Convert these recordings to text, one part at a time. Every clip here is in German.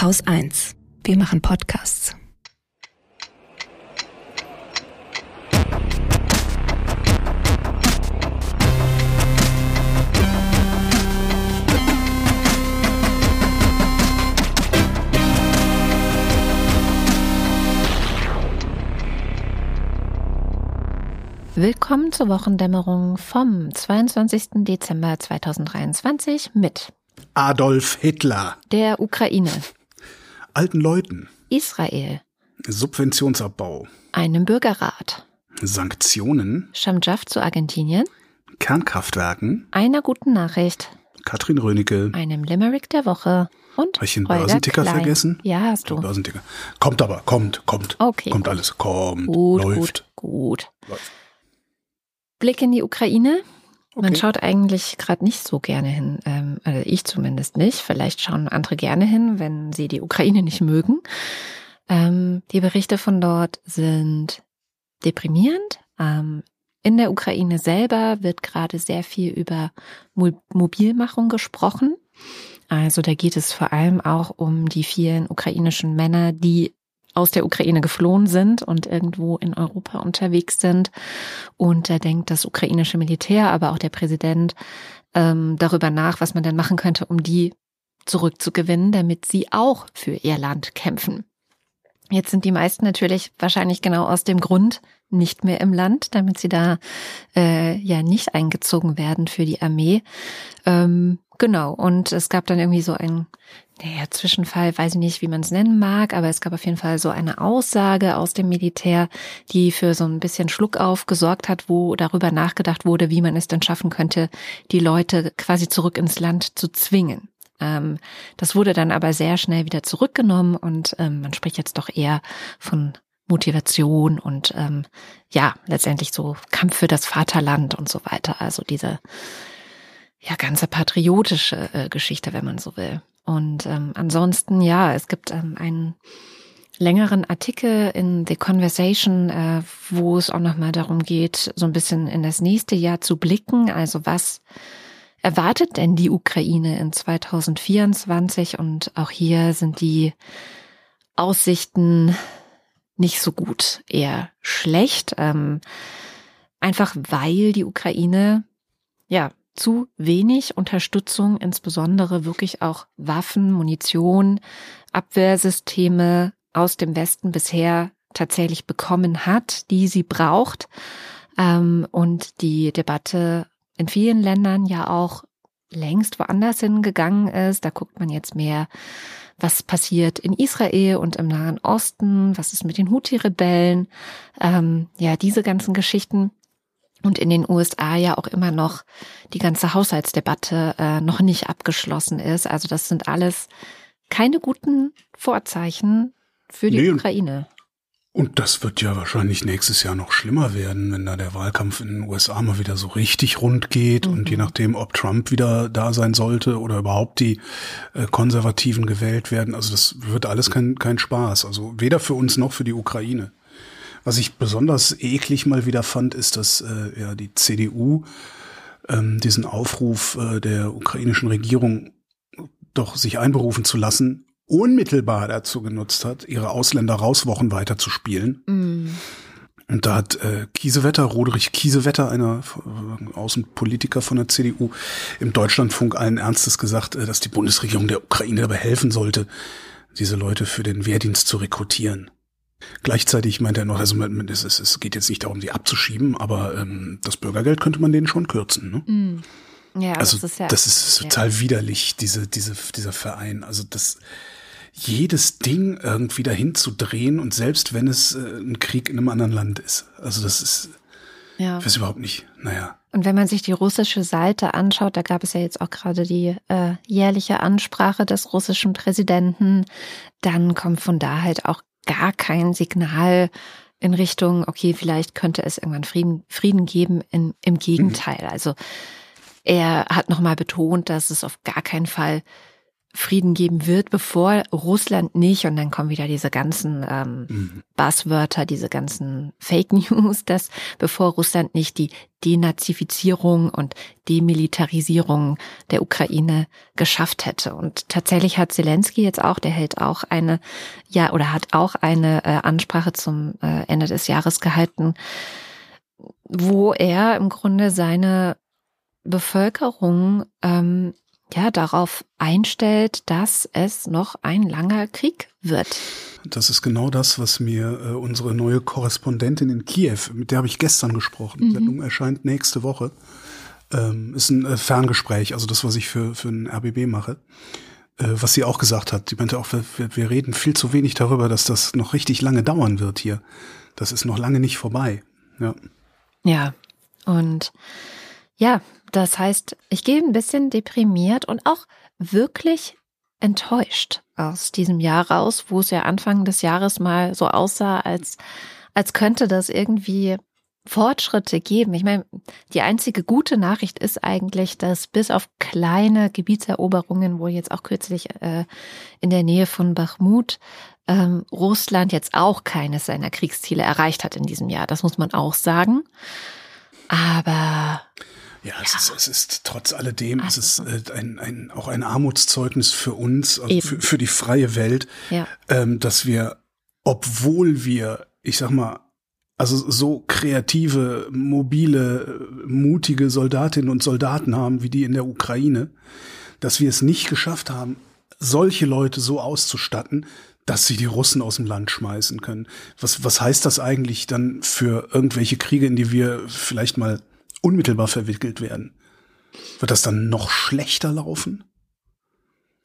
Haus 1. Wir machen Podcasts. Willkommen zur Wochendämmerung vom 22. Dezember 2023 mit Adolf Hitler, der Ukraine, alten Leuten, Israel, Subventionsabbau, einem Bürgerrat, Sanktionen, Schamjaf zu Argentinien, Kernkraftwerken, einer guten Nachricht, Katrin Rönecke. einem Limerick der Woche und Habe ich den Holger Börsenticker Klein. vergessen? Ja, hast du. Börsenticker. Kommt aber, kommt, kommt. Okay, Kommt gut. alles, kommt, Gut, läuft. gut, gut. Läuft. Blick in die Ukraine. Man Okay. schaut eigentlich gerade nicht so gerne hin, ähm, also ich zumindest nicht. Vielleicht schauen andere gerne hin, wenn sie die Ukraine nicht mögen. Ähm, die Berichte von dort sind deprimierend. Ähm, in der Ukraine selber wird gerade sehr viel über Mo Mobilmachung gesprochen. Also da geht es vor allem auch um die vielen ukrainischen Männer, die aus der Ukraine geflohen sind und irgendwo in Europa unterwegs sind. Und da denkt das ukrainische Militär, aber auch der Präsident ähm, darüber nach, was man denn machen könnte, um die zurückzugewinnen, damit sie auch für ihr Land kämpfen. Jetzt sind die meisten natürlich wahrscheinlich genau aus dem Grund nicht mehr im Land, damit sie da äh, ja nicht eingezogen werden für die Armee. Ähm, genau, und es gab dann irgendwie so ein naja, Zwischenfall, weiß ich nicht, wie man es nennen mag, aber es gab auf jeden Fall so eine Aussage aus dem Militär, die für so ein bisschen Schluckauf gesorgt hat, wo darüber nachgedacht wurde, wie man es denn schaffen könnte, die Leute quasi zurück ins Land zu zwingen. Ähm, das wurde dann aber sehr schnell wieder zurückgenommen und ähm, man spricht jetzt doch eher von Motivation und ähm, ja, letztendlich so Kampf für das Vaterland und so weiter. Also diese ja ganze patriotische äh, Geschichte, wenn man so will. Und ähm, ansonsten, ja, es gibt ähm, einen längeren Artikel in The Conversation, äh, wo es auch nochmal darum geht, so ein bisschen in das nächste Jahr zu blicken. Also was erwartet denn die Ukraine in 2024? Und auch hier sind die Aussichten nicht so gut, eher schlecht. Ähm, einfach weil die Ukraine ja zu wenig Unterstützung, insbesondere wirklich auch Waffen, Munition, Abwehrsysteme aus dem Westen bisher tatsächlich bekommen hat, die sie braucht. Ähm, und die Debatte in vielen Ländern ja auch längst woanders hingegangen ist. Da guckt man jetzt mehr, was passiert in Israel und im Nahen Osten, was ist mit den Houthi-Rebellen, ähm, ja, diese ganzen Geschichten. Und in den USA ja auch immer noch die ganze Haushaltsdebatte äh, noch nicht abgeschlossen ist. Also das sind alles keine guten Vorzeichen für die Nee, Ukraine. Und das wird ja wahrscheinlich nächstes Jahr noch schlimmer werden, wenn da der Wahlkampf in den USA mal wieder so richtig rund geht und je nachdem, ob Trump wieder da sein sollte oder überhaupt die äh, Konservativen gewählt werden. Also das wird alles kein, kein Spaß. Also weder für uns noch für die Ukraine. Was ich besonders eklig mal wieder fand, ist, dass äh, ja die CDU ähm, diesen Aufruf äh, der ukrainischen Regierung doch sich einberufen zu lassen, unmittelbar dazu genutzt hat, ihre Ausländer-Rauswochen weiterzuspielen. Mm. Und da hat äh, Kiesewetter, Roderich Kiesewetter, einer äh, Außenpolitiker von der CDU, im Deutschlandfunk allen Ernstes gesagt, äh, dass die Bundesregierung der Ukraine dabei helfen sollte, diese Leute für den Wehrdienst zu rekrutieren. Gleichzeitig meint er noch, also man- es, es, es geht jetzt nicht darum, sie abzuschieben, aber ähm, das Bürgergeld könnte man denen schon kürzen. Ne? Mm. Ja, Also das ist ja. das ist total widerlich, diese, diese, dieser Verein. Also das jedes Ding irgendwie dahin zu drehen und selbst wenn es äh, ein Krieg in einem anderen Land ist. Also das ist, ja. ich weiß überhaupt nicht. Naja. Und wenn man sich die russische Seite anschaut, da gab es ja jetzt auch gerade die äh, jährliche Ansprache des russischen Präsidenten, dann kommt von da halt auch gar kein Signal in Richtung, okay, vielleicht könnte es irgendwann Frieden, Frieden geben. In, Im Gegenteil. Also er hat nochmal betont, dass es auf gar keinen Fall Frieden geben wird, bevor Russland nicht, und dann kommen wieder diese ganzen ähm, mhm. Buzzwörter, diese ganzen Fake News, dass bevor Russland nicht die Denazifizierung und Demilitarisierung der Ukraine geschafft hätte. Und tatsächlich hat Zelensky jetzt auch, der hält auch eine, ja, oder hat auch eine äh, Ansprache zum äh, Ende des Jahres gehalten, wo er im Grunde seine Bevölkerung ähm, ja darauf einstellt, dass es noch ein langer Krieg wird. Das ist genau das, was mir äh, unsere neue Korrespondentin in Kiew, mit der habe ich gestern gesprochen. Mhm. Sendung erscheint nächste Woche. Ähm, ist ein äh, Ferngespräch, also das, was ich für, für ein RBB mache. Äh, was sie auch gesagt hat. Die meinte auch, wir, wir reden viel zu wenig darüber, dass das noch richtig lange dauern wird hier. Das ist noch lange nicht vorbei. Ja. Ja. Und ja, das heißt, ich gehe ein bisschen deprimiert und auch wirklich enttäuscht aus diesem Jahr raus, wo es ja Anfang des Jahres mal so aussah, als, als könnte das irgendwie Fortschritte geben. Ich meine, die einzige gute Nachricht ist eigentlich, dass bis auf kleine Gebietseroberungen, wo jetzt auch kürzlich äh, in der Nähe von Bachmut ähm, Russland jetzt auch keines seiner Kriegsziele erreicht hat in diesem Jahr. Das muss man auch sagen. Aber ja, es, ja. Ist, es ist trotz alledem, also. es ist äh, ein, ein, auch ein Armutszeugnis für uns, also für, für die freie Welt, ja. ähm, dass wir, obwohl wir, ich sag mal, also so kreative, mobile, mutige Soldatinnen und Soldaten haben wie die in der Ukraine, dass wir es nicht geschafft haben, solche Leute so auszustatten, dass sie die Russen aus dem Land schmeißen können. Was, was heißt das eigentlich dann für irgendwelche Kriege, in die wir vielleicht mal unmittelbar verwickelt werden. Wird das dann noch schlechter laufen?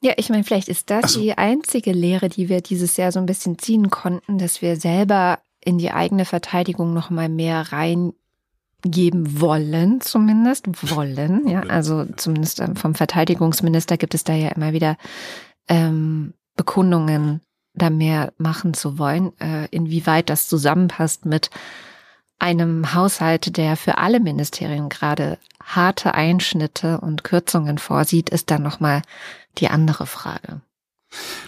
Ja, ich meine, vielleicht ist das so. die einzige Lehre, die wir dieses Jahr so ein bisschen ziehen konnten, dass wir selber in die eigene Verteidigung noch mal mehr reingeben wollen, zumindest wollen. Ja, also zumindest ähm, vom Verteidigungsminister gibt es da ja immer wieder ähm, Bekundungen, da mehr machen zu wollen. Äh, inwieweit das zusammenpasst mit einem Haushalt, der für alle Ministerien gerade harte Einschnitte und Kürzungen vorsieht, ist dann nochmal die andere Frage.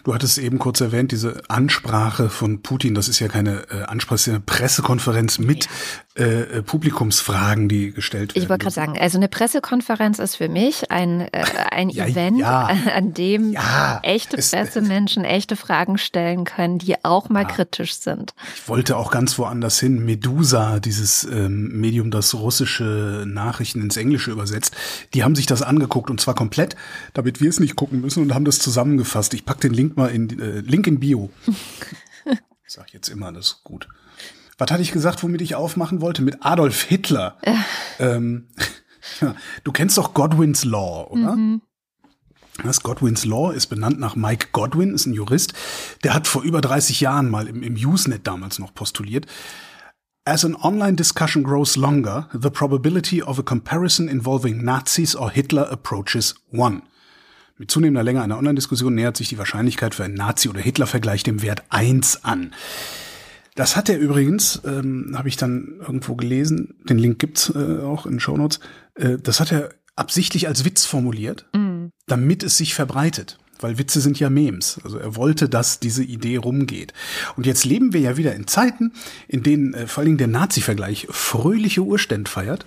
Du hattest eben kurz erwähnt, diese Ansprache von Putin, das ist ja keine äh, Ansprache, das ist eine Pressekonferenz mit ja. äh, Publikumsfragen, die gestellt werden. Ich wollte gerade sagen, also eine Pressekonferenz ist für mich ein, äh, ein ja, Event, ja. an dem echte Pressemenschen echte Fragen stellen können, die auch mal kritisch sind. Ich wollte auch ganz woanders hin. Medusa, dieses ähm, Medium, das russische Nachrichten ins Englische übersetzt, die haben sich das angeguckt und zwar komplett, damit wir es nicht gucken müssen und haben das zusammengefasst. Ich pack den Link mal in äh, Link in Bio. ich sag jetzt immer, das ist gut. Was hatte ich gesagt, womit ich aufmachen wollte? Mit Adolf Hitler. ähm, ja, du kennst doch Godwin's Law, oder? Mhm. Das Godwin's Law ist benannt nach Mike Godwin, ist ein Jurist. Der hat vor über 30 Jahren mal im, im Usenet damals noch postuliert. As an online discussion grows longer, the probability of a comparison involving Nazis or Hitler approaches one. Mit zunehmender Länge einer Online-Diskussion nähert sich die Wahrscheinlichkeit für einen Nazi- oder Hitler-Vergleich dem Wert eins an. Das hat er übrigens, ähm, habe ich dann irgendwo gelesen, den Link gibt's äh, auch in Show Notes, äh, das hat er absichtlich als Witz formuliert, mm. damit es sich verbreitet. Weil Witze sind ja Memes. Also er wollte, dass diese Idee rumgeht. Und jetzt leben wir ja wieder in Zeiten, in denen äh, vor allen Dingen der Nazi-Vergleich fröhliche Urständ feiert.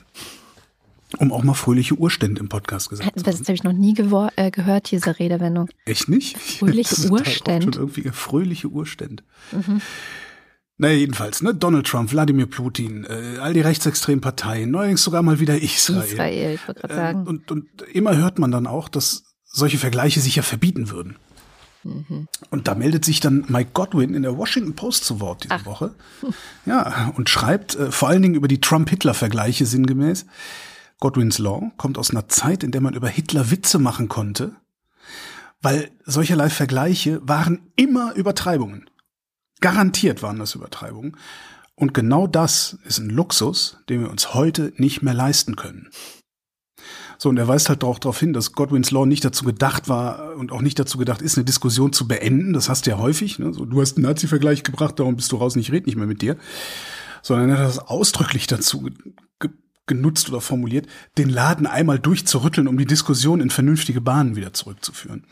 Um auch mal fröhliche Urstände im Podcast gesagt zu haben. Das habe ich noch nie äh, gehört, diese Redewendung. Echt nicht? Fröhliche Urstände. irgendwie fröhliche Urstände. Mhm. Naja, jedenfalls, ne? Donald Trump, Wladimir Putin, äh, all die rechtsextremen Parteien, neuerdings sogar mal wieder Israel. Israel, ich wollte gerade sagen. Äh, und, und immer hört man dann auch, dass solche Vergleiche sich ja verbieten würden. Mhm. Und da meldet sich dann Mike Godwin in der Washington Post zu Wort diese Ach. Woche. Ja, und schreibt äh, vor allen Dingen über die Trump-Hitler-Vergleiche sinngemäß. Godwin's Law kommt aus einer Zeit, in der man über Hitler Witze machen konnte, weil solcherlei Vergleiche waren immer Übertreibungen. Garantiert waren das Übertreibungen. Und genau das ist ein Luxus, den wir uns heute nicht mehr leisten können. So, und er weist halt auch darauf hin, dass Godwin's Law nicht dazu gedacht war und auch nicht dazu gedacht ist, eine Diskussion zu beenden. Das hast du ja häufig. Ne? So, du hast einen Nazi-Vergleich gebracht, darum bist du raus, ich rede nicht mehr mit dir. Sondern er hat das ausdrücklich dazu genutzt oder formuliert, den Laden einmal durchzurütteln, um die Diskussion in vernünftige Bahnen wieder zurückzuführen.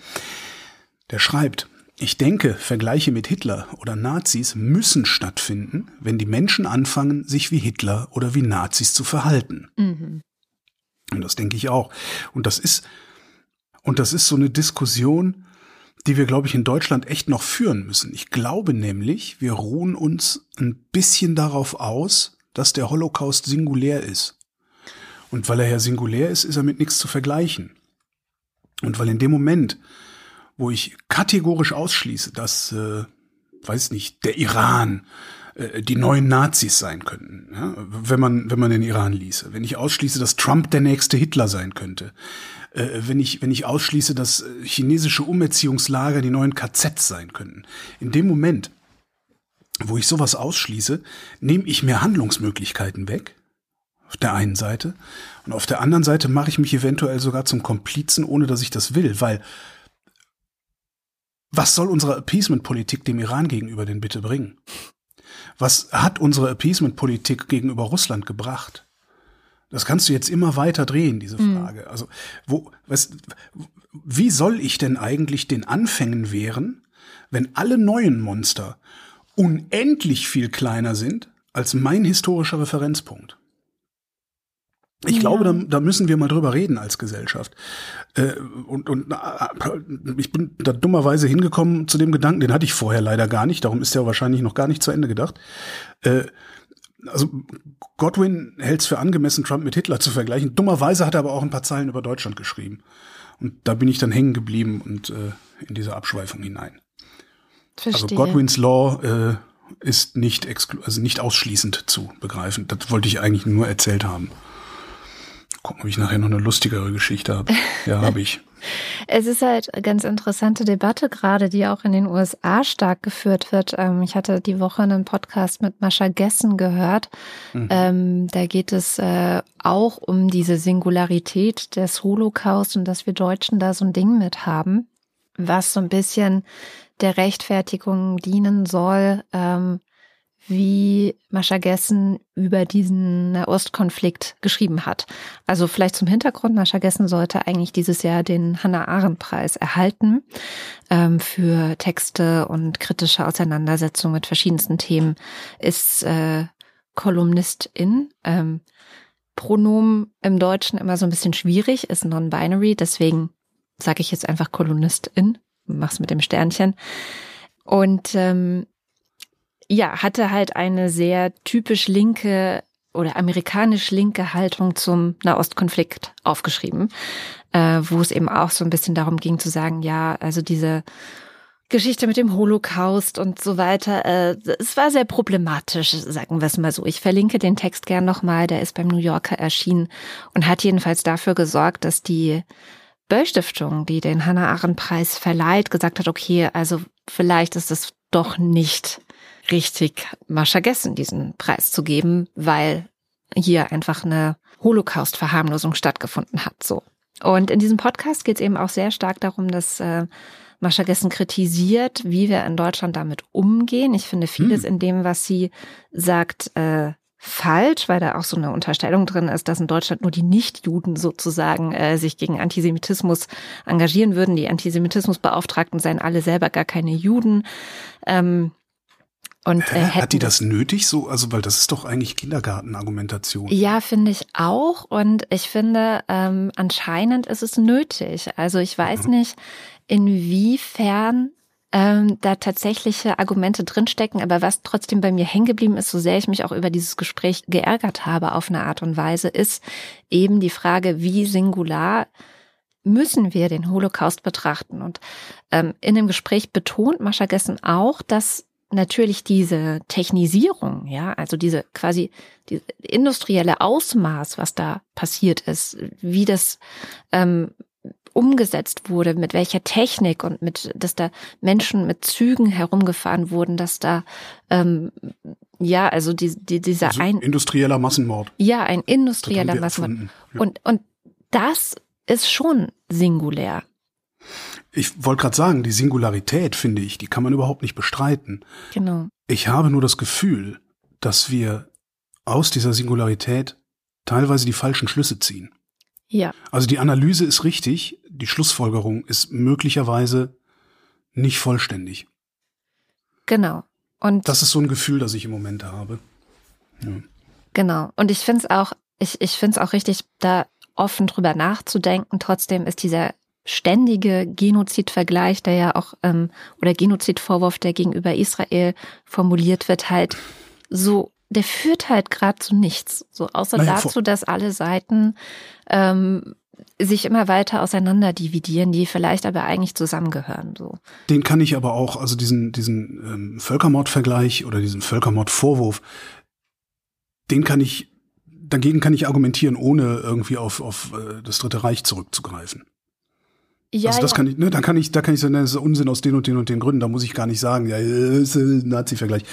Der schreibt, ich denke, Vergleiche mit Hitler oder Nazis müssen stattfinden, wenn die Menschen anfangen, sich wie Hitler oder wie Nazis zu verhalten. Mhm. Und das denke ich auch. Und das ist, und das ist so eine Diskussion, die wir, glaube ich, in Deutschland echt noch führen müssen. Ich glaube nämlich, wir ruhen uns ein bisschen darauf aus, dass der Holocaust singulär ist. Und weil er ja singulär ist, ist er mit nichts zu vergleichen. Und weil in dem Moment, wo ich kategorisch ausschließe, dass, äh, weiß nicht, der Iran äh, die neuen Nazis sein könnten, ja? wenn man wenn man den Iran ließe. Wenn ich ausschließe, dass Trump der nächste Hitler sein könnte, äh, wenn ich wenn ich ausschließe, dass äh, chinesische Umerziehungslager die neuen KZs sein könnten. In dem Moment, wo ich sowas ausschließe, nehme ich mir Handlungsmöglichkeiten weg. Auf der einen Seite. Und auf der anderen Seite mache ich mich eventuell sogar zum Komplizen, ohne dass ich das will, weil was soll unsere Appeasement-Politik dem Iran gegenüber denn bitte bringen? Was hat unsere Appeasement-Politik gegenüber Russland gebracht? Das kannst du jetzt immer weiter drehen, diese mhm. Frage. Mhm. Also, wo, was, wie soll ich denn eigentlich den Anfängen wehren, wenn alle neuen Monster unendlich viel kleiner sind als mein historischer Referenzpunkt? Ich ja. glaube, da, da müssen wir mal drüber reden als Gesellschaft. Äh, und, und ich bin da dummerweise hingekommen zu dem Gedanken, den hatte ich vorher leider gar nicht, darum ist der wahrscheinlich noch gar nicht zu Ende gedacht. Äh, also Godwin hält es für angemessen, Trump mit Hitler zu vergleichen. Dummerweise hat er aber auch ein paar Zeilen über Deutschland geschrieben. Und da bin ich dann hängen geblieben und äh, in diese Abschweifung hinein. Also Verstehe. Also Godwins Law äh, ist nicht, also nicht ausschließend zu begreifen. Das wollte ich eigentlich nur erzählt haben. Gucken, ob ich nachher noch eine lustigere Geschichte habe. Ja, habe ich. Es ist halt eine ganz interessante Debatte gerade, die auch in den USA stark geführt wird. Ähm, ich hatte die Woche einen Podcast mit Mascha Gessen gehört. Mhm. Ähm, da geht es äh, auch um diese Singularität des Holocaust und dass wir Deutschen da so ein Ding mit haben, was so ein bisschen der Rechtfertigung dienen soll, ähm, wie Mascha Gessen über diesen Nahostkonflikt geschrieben hat. Also vielleicht zum Hintergrund, Mascha Gessen sollte eigentlich dieses Jahr den Hannah-Arendt-Preis erhalten ähm, für Texte und kritische Auseinandersetzungen mit verschiedensten Themen, ist äh, Kolumnistin. Ähm, Pronomen im Deutschen immer so ein bisschen schwierig, ist non-binary, deswegen sage ich jetzt einfach Kolumnistin, mach's mit dem Sternchen. Und ähm, ja, hatte halt eine sehr typisch linke oder amerikanisch linke Haltung zum Nahostkonflikt aufgeschrieben, äh, wo es eben auch so ein bisschen darum ging zu sagen, ja, also diese Geschichte mit dem Holocaust und so weiter, äh, es war sehr problematisch, sagen wir es mal so. Ich verlinke den Text gern nochmal, der ist beim New Yorker erschienen und hat jedenfalls dafür gesorgt, dass die Böll Stiftung, die den Hannah Arendt Preis verleiht, gesagt hat, okay, also vielleicht ist es doch nicht richtig Mascha Gessen diesen Preis zu geben, weil hier einfach eine Holocaust-Verharmlosung stattgefunden hat. So. Und in diesem Podcast geht es eben auch sehr stark darum, dass äh, Mascha Gessen kritisiert, wie wir in Deutschland damit umgehen. Ich finde vieles hm. in dem, was sie sagt, äh, falsch, weil da auch so eine Unterstellung drin ist, dass in Deutschland nur die Nichtjuden sozusagen äh, sich gegen Antisemitismus engagieren würden. Die Antisemitismusbeauftragten seien alle selber gar keine Juden. Ähm, und, äh, Hat die das nötig so? Also, weil das ist doch eigentlich Kindergartenargumentation. Ja, finde ich auch. Und ich finde, ähm, anscheinend ist es nötig. Also ich weiß mhm. nicht, inwiefern ähm, da tatsächliche Argumente drinstecken, aber was trotzdem bei mir hängen geblieben ist, so sehr ich mich auch über dieses Gespräch geärgert habe auf eine Art und Weise, ist eben die Frage, wie singular müssen wir den Holocaust betrachten. Und ähm, in dem Gespräch betont Mascha Gessen auch, dass natürlich diese Technisierung, ja, also diese quasi die industrielle Ausmaß, was da passiert ist, wie das ähm, umgesetzt wurde, mit welcher Technik und mit, dass da Menschen mit Zügen herumgefahren wurden, dass da ähm, ja, also die, die, dieser also ein industrieller Massenmord. Ja, ein industrieller Massenmord. Ja. Und und das ist schon singulär. Ich wollte gerade sagen, die Singularität, finde ich, die kann man überhaupt nicht bestreiten. Genau. Ich habe nur das Gefühl, dass wir aus dieser Singularität teilweise die falschen Schlüsse ziehen. Ja. Also die Analyse ist richtig, die Schlussfolgerung ist möglicherweise nicht vollständig. Genau. Und Das ist so ein Gefühl, das ich im Moment habe. Ja. Genau. Und ich finde es auch, ich, ich finde es auch richtig, da offen drüber nachzudenken. Trotzdem ist dieser ständige Genozidvergleich, der ja auch, ähm, oder Genozidvorwurf, der gegenüber Israel formuliert wird, halt so, der führt halt gerade zu nichts. So, außer Naja, dazu, dass alle Seiten ähm, sich immer weiter auseinander dividieren, die vielleicht aber eigentlich zusammengehören. So. Den kann ich aber auch, also diesen, diesen ähm, Völkermordvergleich oder diesen Völkermordvorwurf, den kann ich, dagegen kann ich argumentieren, ohne irgendwie auf, auf äh, das Dritte Reich zurückzugreifen. Ja, also das ja. kann ich, ne, da kann ich, da kann ich sagen, das ist Unsinn aus den und den und den Gründen. Da muss ich gar nicht sagen, ja, äh, Nazi-Vergleich.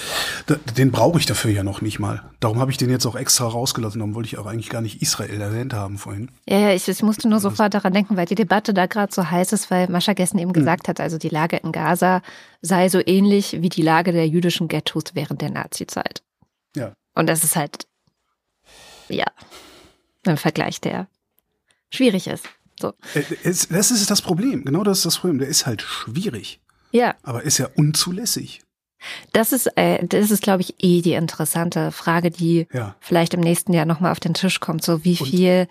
Den brauche ich dafür ja noch nicht mal. Darum habe ich den jetzt auch extra rausgelassen. Darum wollte ich auch eigentlich gar nicht Israel erwähnt haben vorhin. Ja, ja, ich, ich musste nur sofort daran denken, weil die Debatte da gerade so heiß ist, weil Mascha gestern eben gesagt hat, also die Lage in Gaza sei so ähnlich wie die Lage der jüdischen Ghettos während der Nazi-Zeit. Ja. Und das ist halt, ja, ein Vergleich, der schwierig ist. So. Äh, Das ist das Problem. Genau das ist das Problem. Der ist halt schwierig, Ja, aber ist ja unzulässig. das ist, äh, das ist, glaube ich, eh die interessante Frage, die Ja. vielleicht im nächsten Jahr nochmal auf den Tisch kommt. So, wie Und- viel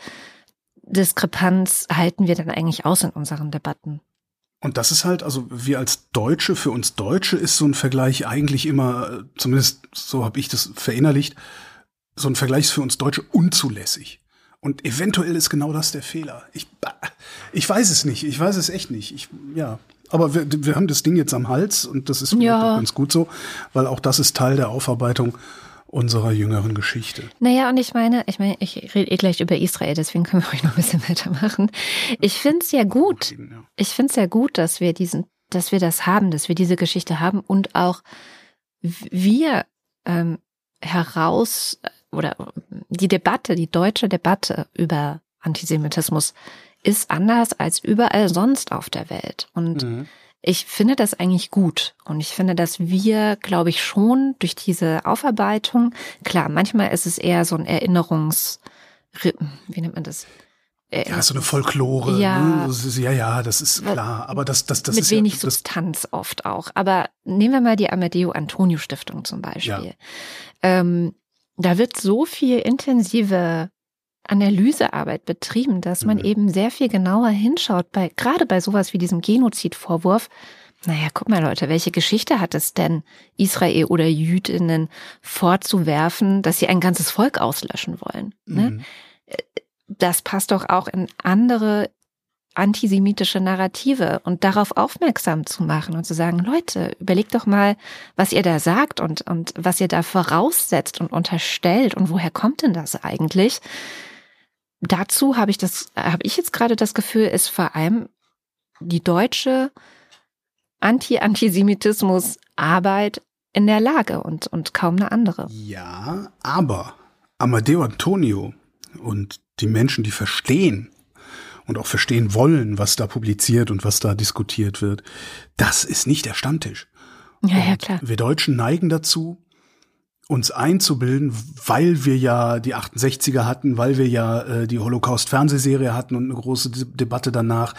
Diskrepanz halten wir denn eigentlich aus in unseren Debatten? Und das ist halt, also wir als Deutsche, für uns Deutsche ist so ein Vergleich eigentlich immer, äh, zumindest so habe ich das verinnerlicht, so ein Vergleich ist für uns Deutsche unzulässig. Und eventuell ist genau das der Fehler. Ich, ich weiß es nicht, ich weiß es echt nicht. Ich, ja. Aber wir, wir haben das Ding jetzt am Hals und das ist Ja. ganz gut so, weil auch das ist Teil der Aufarbeitung unserer jüngeren Geschichte. Naja, und ich meine, ich meine, ich rede eh gleich über Israel, deswegen können wir ruhig noch ein bisschen weitermachen. Ich finde es ja gut. Ich finde es ja gut, dass wir diesen, dass wir das haben, dass wir diese Geschichte haben und auch wir ähm, heraus oder die Debatte, die deutsche Debatte über Antisemitismus ist anders als überall sonst auf der Welt. Und Mhm. ich finde das eigentlich gut. Und ich finde, dass wir, glaube ich, schon durch diese Aufarbeitung, klar, manchmal ist es eher so ein Erinnerungs, wie nennt man das? Ja, so eine Folklore. Ja. Ne? Ja, ja, das ist klar. Aber das, das, das mit ist wenig ja, Substanz oft auch. Aber nehmen wir mal die Amadeo Antonio Stiftung zum Beispiel. Ja. Ähm, da wird so viel intensive Analysearbeit betrieben, dass man Mhm. eben sehr viel genauer hinschaut, bei, gerade bei sowas wie diesem Genozidvorwurf. Naja, guck mal Leute, welche Geschichte hat es denn, Israel oder Jüdinnen vorzuwerfen, dass sie ein ganzes Volk auslöschen wollen? Ne? Mhm. das passt doch auch in andere antisemitische Narrative und darauf aufmerksam zu machen und zu sagen, Leute, überlegt doch mal, was ihr da sagt und, und was ihr da voraussetzt und unterstellt und woher kommt denn das eigentlich? Dazu habe ich das, habe ich jetzt gerade das Gefühl, ist vor allem die deutsche Anti-Antisemitismus-Arbeit in der Lage und, und kaum eine andere. Ja, aber Amadeo Antonio und die Menschen, die verstehen und auch verstehen wollen, was da publiziert und was da diskutiert wird, das ist nicht der Stammtisch. Ja, ja, klar. Wir Deutschen neigen dazu, uns einzubilden, weil wir ja die 68er hatten, weil wir ja äh, die Holocaust-Fernsehserie hatten und eine große De Debatte danach,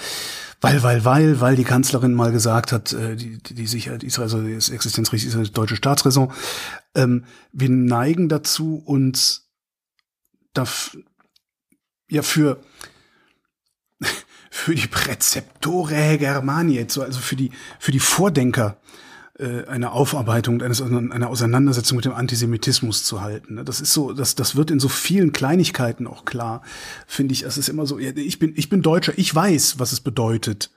weil, weil, weil, weil die Kanzlerin mal gesagt hat, äh, die, die Sicherheit Israels, also das Existenzrecht Israels, deutsche Staatsräson. Ähm, wir neigen dazu, uns daf ja für für die Präzeptore Germaniae, so, also für die für die Vordenker äh, eine Aufarbeitung, eine Auseinandersetzung mit dem Antisemitismus zu halten. ne? Das ist so, das, das wird in so vielen Kleinigkeiten auch klar, finde ich. Es ist immer so, ich bin, ich bin Deutscher, ich weiß, was es bedeutet,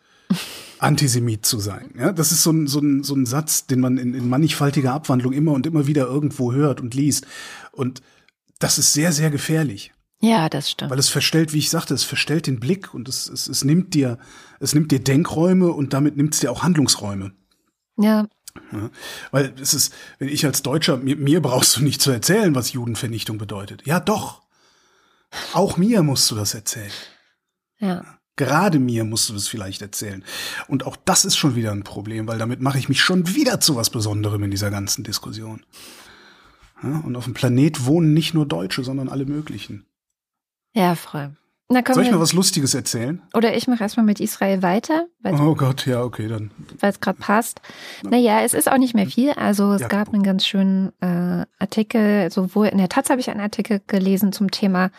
Antisemit zu sein. Ja, das ist so ein, so ein, so ein Satz, den man in, in mannigfaltiger Abwandlung immer und immer wieder irgendwo hört und liest. Und das ist sehr, sehr gefährlich. Ja, das stimmt. Weil es verstellt, wie ich sagte, es verstellt den Blick und es, es, es nimmt dir, es nimmt dir Denkräume und damit nimmt es dir auch Handlungsräume. Ja, Ja, weil es ist, wenn ich als Deutscher, mir, mir brauchst du nicht zu erzählen, was Judenvernichtung bedeutet. Ja, doch. Auch mir musst du das erzählen. ja. Gerade mir musst du das vielleicht erzählen. Und auch das ist schon wieder ein Problem, weil damit mache ich mich schon wieder zu was Besonderem in dieser ganzen Diskussion. Ja, und auf dem Planet wohnen nicht nur Deutsche, sondern alle möglichen. Ja, voll. Soll ich mal was Lustiges erzählen? Oder ich mache erstmal mit Israel weiter. Oh Gott, ja, okay, dann. Weil es gerade passt. Naja, es ist auch nicht mehr viel. Also es ja, gab einen ganz schönen äh, Artikel, sowohl in der Taz habe ich einen Artikel gelesen zum Thema,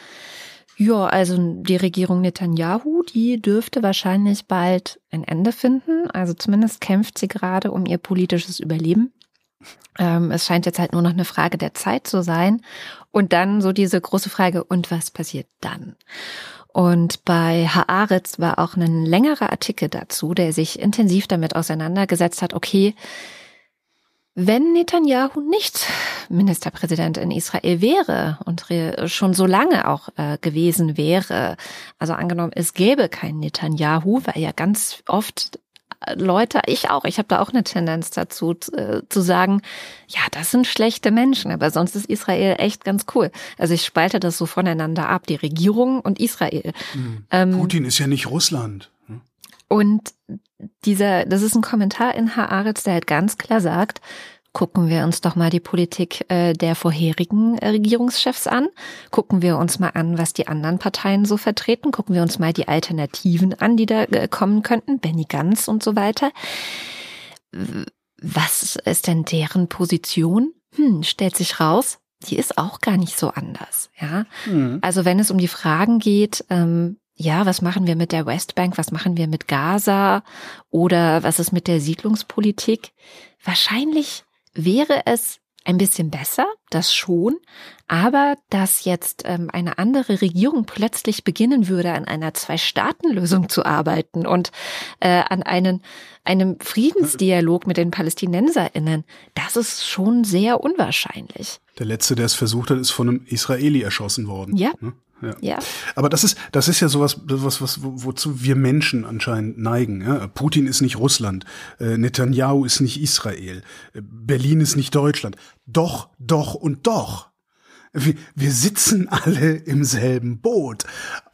ja, also die Regierung Netanyahu, die dürfte wahrscheinlich bald ein Ende finden. Also zumindest kämpft sie gerade um ihr politisches Überleben. Ähm, es scheint jetzt halt nur noch eine Frage der Zeit zu sein. Und dann so diese große Frage, und was passiert dann? Und bei Haaretz war auch ein längerer Artikel dazu, der sich intensiv damit auseinandergesetzt hat, okay, wenn Netanyahu nicht Ministerpräsident in Israel wäre und schon so lange auch äh, gewesen wäre, also angenommen, es gäbe keinen Netanyahu, weil ja ganz oft Leute, ich auch, ich habe da auch eine Tendenz dazu äh, zu sagen, ja, das sind schlechte Menschen, aber sonst ist Israel echt ganz cool. Also ich spalte das so voneinander ab, die Regierung und Israel. Mhm. Ähm, Putin ist ja nicht Russland. Hm? Und dieser, das ist ein Kommentar in Haaretz, der halt ganz klar sagt, Gucken wir uns doch mal die Politik äh, der vorherigen äh, Regierungschefs an. Gucken wir uns mal an, was die anderen Parteien so vertreten. Gucken wir uns mal die Alternativen an, die da äh, kommen könnten. Benny Ganz und so weiter. Was ist denn deren Position? Hm, stellt sich raus, die ist auch gar nicht so anders. Ja, mhm. also wenn es um die Fragen geht, ähm, ja, was machen wir mit der Westbank, was machen wir mit Gaza oder was ist mit der Siedlungspolitik? Wahrscheinlich wäre es ein bisschen besser, das schon, aber dass jetzt ähm, eine andere Regierung plötzlich beginnen würde, an einer Zwei-Staaten-Lösung zu arbeiten und äh, an einen, einem Friedensdialog mit den PalästinenserInnen, das ist schon sehr unwahrscheinlich. Der letzte, der es versucht hat, ist von einem Israeli erschossen worden. Ja. Ne? Ja. ja. Aber das ist, das ist ja sowas, was, was, wozu wir Menschen anscheinend neigen. Ja? Putin ist nicht Russland, äh, Netanyahu ist nicht Israel, äh, Berlin ist nicht Deutschland. Doch, doch und doch wir, sitzen alle im selben Boot,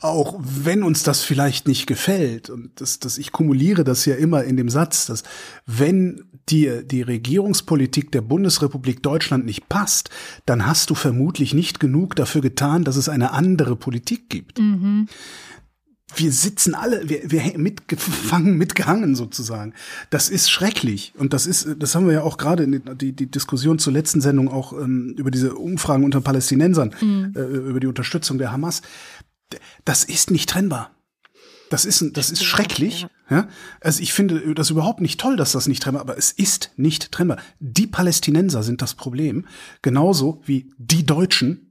auch wenn uns das vielleicht nicht gefällt. Und das, das, ich kumuliere das ja immer in dem Satz, dass wenn dir die Regierungspolitik der Bundesrepublik Deutschland nicht passt, dann hast du vermutlich nicht genug dafür getan, dass es eine andere Politik gibt. Mhm wir sitzen alle, wir, wir mitgefangen, mitgehangen sozusagen. Das ist schrecklich. Und das ist, das haben wir ja auch gerade in die, die Diskussion zur letzten Sendung auch ähm, über diese Umfragen unter Palästinensern, mhm. äh, über die Unterstützung der Hamas. Das ist nicht trennbar. Das ist, das ist schrecklich. Ja. Also ich finde das überhaupt nicht toll, dass das nicht trennbar, aber es ist nicht trennbar. Die Palästinenser sind das Problem, genauso wie die Deutschen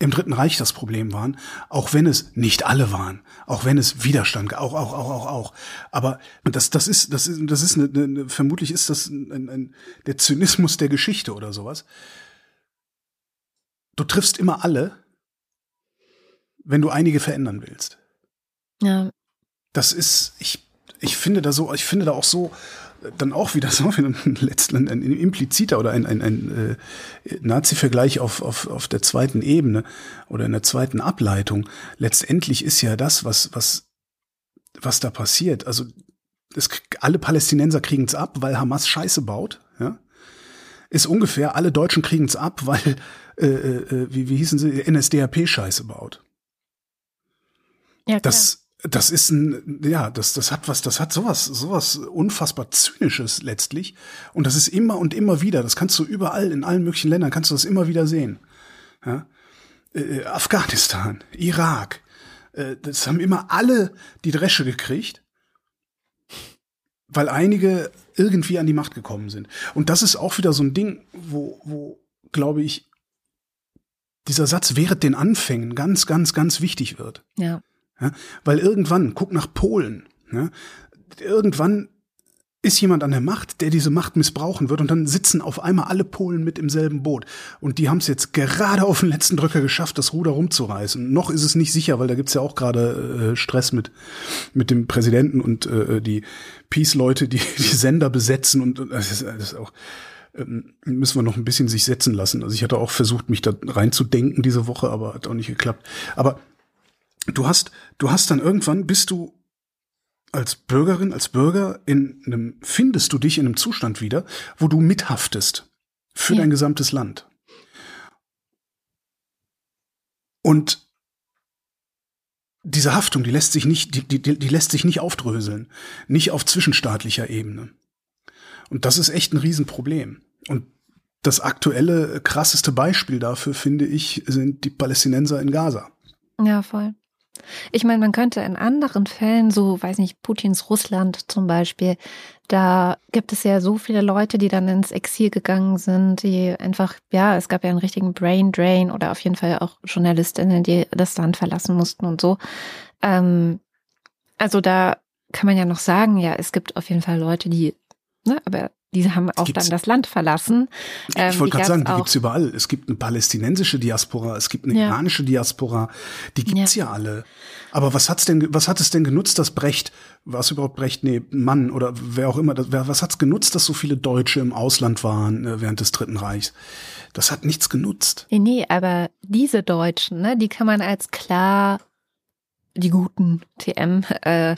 im Dritten Reich das Problem waren, auch wenn es nicht alle waren, auch wenn es Widerstand, auch, auch, auch, auch, auch. Aber das, das ist, das ist, das ist eine, eine vermutlich ist das ein, ein, der Zynismus der Geschichte oder sowas. Du triffst immer alle, wenn du einige verändern willst. Ja. Das ist, ich, ich finde da so, ich finde da auch so, dann auch wieder so ein, letzten, ein, impliziter oder ein, ein, ein äh, Nazi-Vergleich auf, auf, auf der zweiten Ebene oder in der zweiten Ableitung. Letztendlich ist ja das, was, was, was da passiert. Also es, alle Palästinenser kriegen es ab, weil Hamas Scheiße baut. Ja? Ist ungefähr, alle Deutschen kriegen es ab, weil, äh, äh, wie, wie hießen sie, NSDAP Scheiße baut. Ja, klar. Das, das ist ein, ja, das, das hat was, das hat sowas, sowas unfassbar zynisches letztlich. Und das ist immer und immer wieder, das kannst du überall in allen möglichen Ländern, kannst du das immer wieder sehen. Ja? Äh, Afghanistan, Irak, äh, das haben immer alle die Dresche gekriegt, weil einige irgendwie an die Macht gekommen sind. Und das ist auch wieder so ein Ding, wo, wo, glaube ich, dieser Satz während den Anfängen ganz, ganz, ganz wichtig wird. Ja. Ja? Weil irgendwann, guck nach Polen, ja? irgendwann ist jemand an der Macht, der diese Macht missbrauchen wird und dann sitzen auf einmal alle Polen mit im selben Boot. Und die haben es jetzt gerade auf den letzten Drücker geschafft, das Ruder rumzureißen. Noch ist es nicht sicher, weil da gibt's ja auch gerade äh, Stress mit, mit dem Präsidenten und äh, die Peace-Leute, die die Sender besetzen und, und das, ist, das ist auch ähm, müssen wir noch ein bisschen sich setzen lassen. Also ich hatte auch versucht, mich da reinzudenken diese Woche, aber hat auch nicht geklappt. Aber du hast, du hast dann irgendwann bist du als Bürgerin, als Bürger in einem, findest du dich in einem Zustand wieder, wo du mithaftest für ja. dein gesamtes Land. diese Haftung, die lässt sich nicht, die, die, die lässt sich nicht aufdröseln. Nicht auf zwischenstaatlicher Ebene. Und das ist echt ein Riesenproblem. Und das aktuelle, krasseste Beispiel dafür, finde ich, sind die Palästinenser in Gaza. Ja, voll. Ich meine, man könnte in anderen Fällen, so, weiß nicht, Putins Russland zum Beispiel, da gibt es ja so viele Leute, die dann ins Exil gegangen sind, die einfach, ja, es gab ja einen richtigen Brain Drain oder auf jeden Fall auch Journalistinnen, die das Land verlassen mussten und so. Ähm, also da kann man ja noch sagen, ja, es gibt auf jeden Fall Leute, die, ne, aber die haben auch Gibt's? dann das Land verlassen. Ähm, ich wollte gerade sagen, die auch- gibt's überall. Es gibt eine palästinensische Diaspora, es gibt eine Ja. iranische Diaspora, die gibt's ja. alle. Aber was hat's denn, was hat es denn genutzt, dass Brecht, was überhaupt Brecht, nee, Mann oder wer auch immer, das, wer, was hat's genutzt, dass so viele Deutsche im Ausland waren äh, während des Dritten Reichs? Das hat nichts genutzt. Nee, nee, aber diese Deutschen, ne, die kann man als klar die guten TM äh, äh,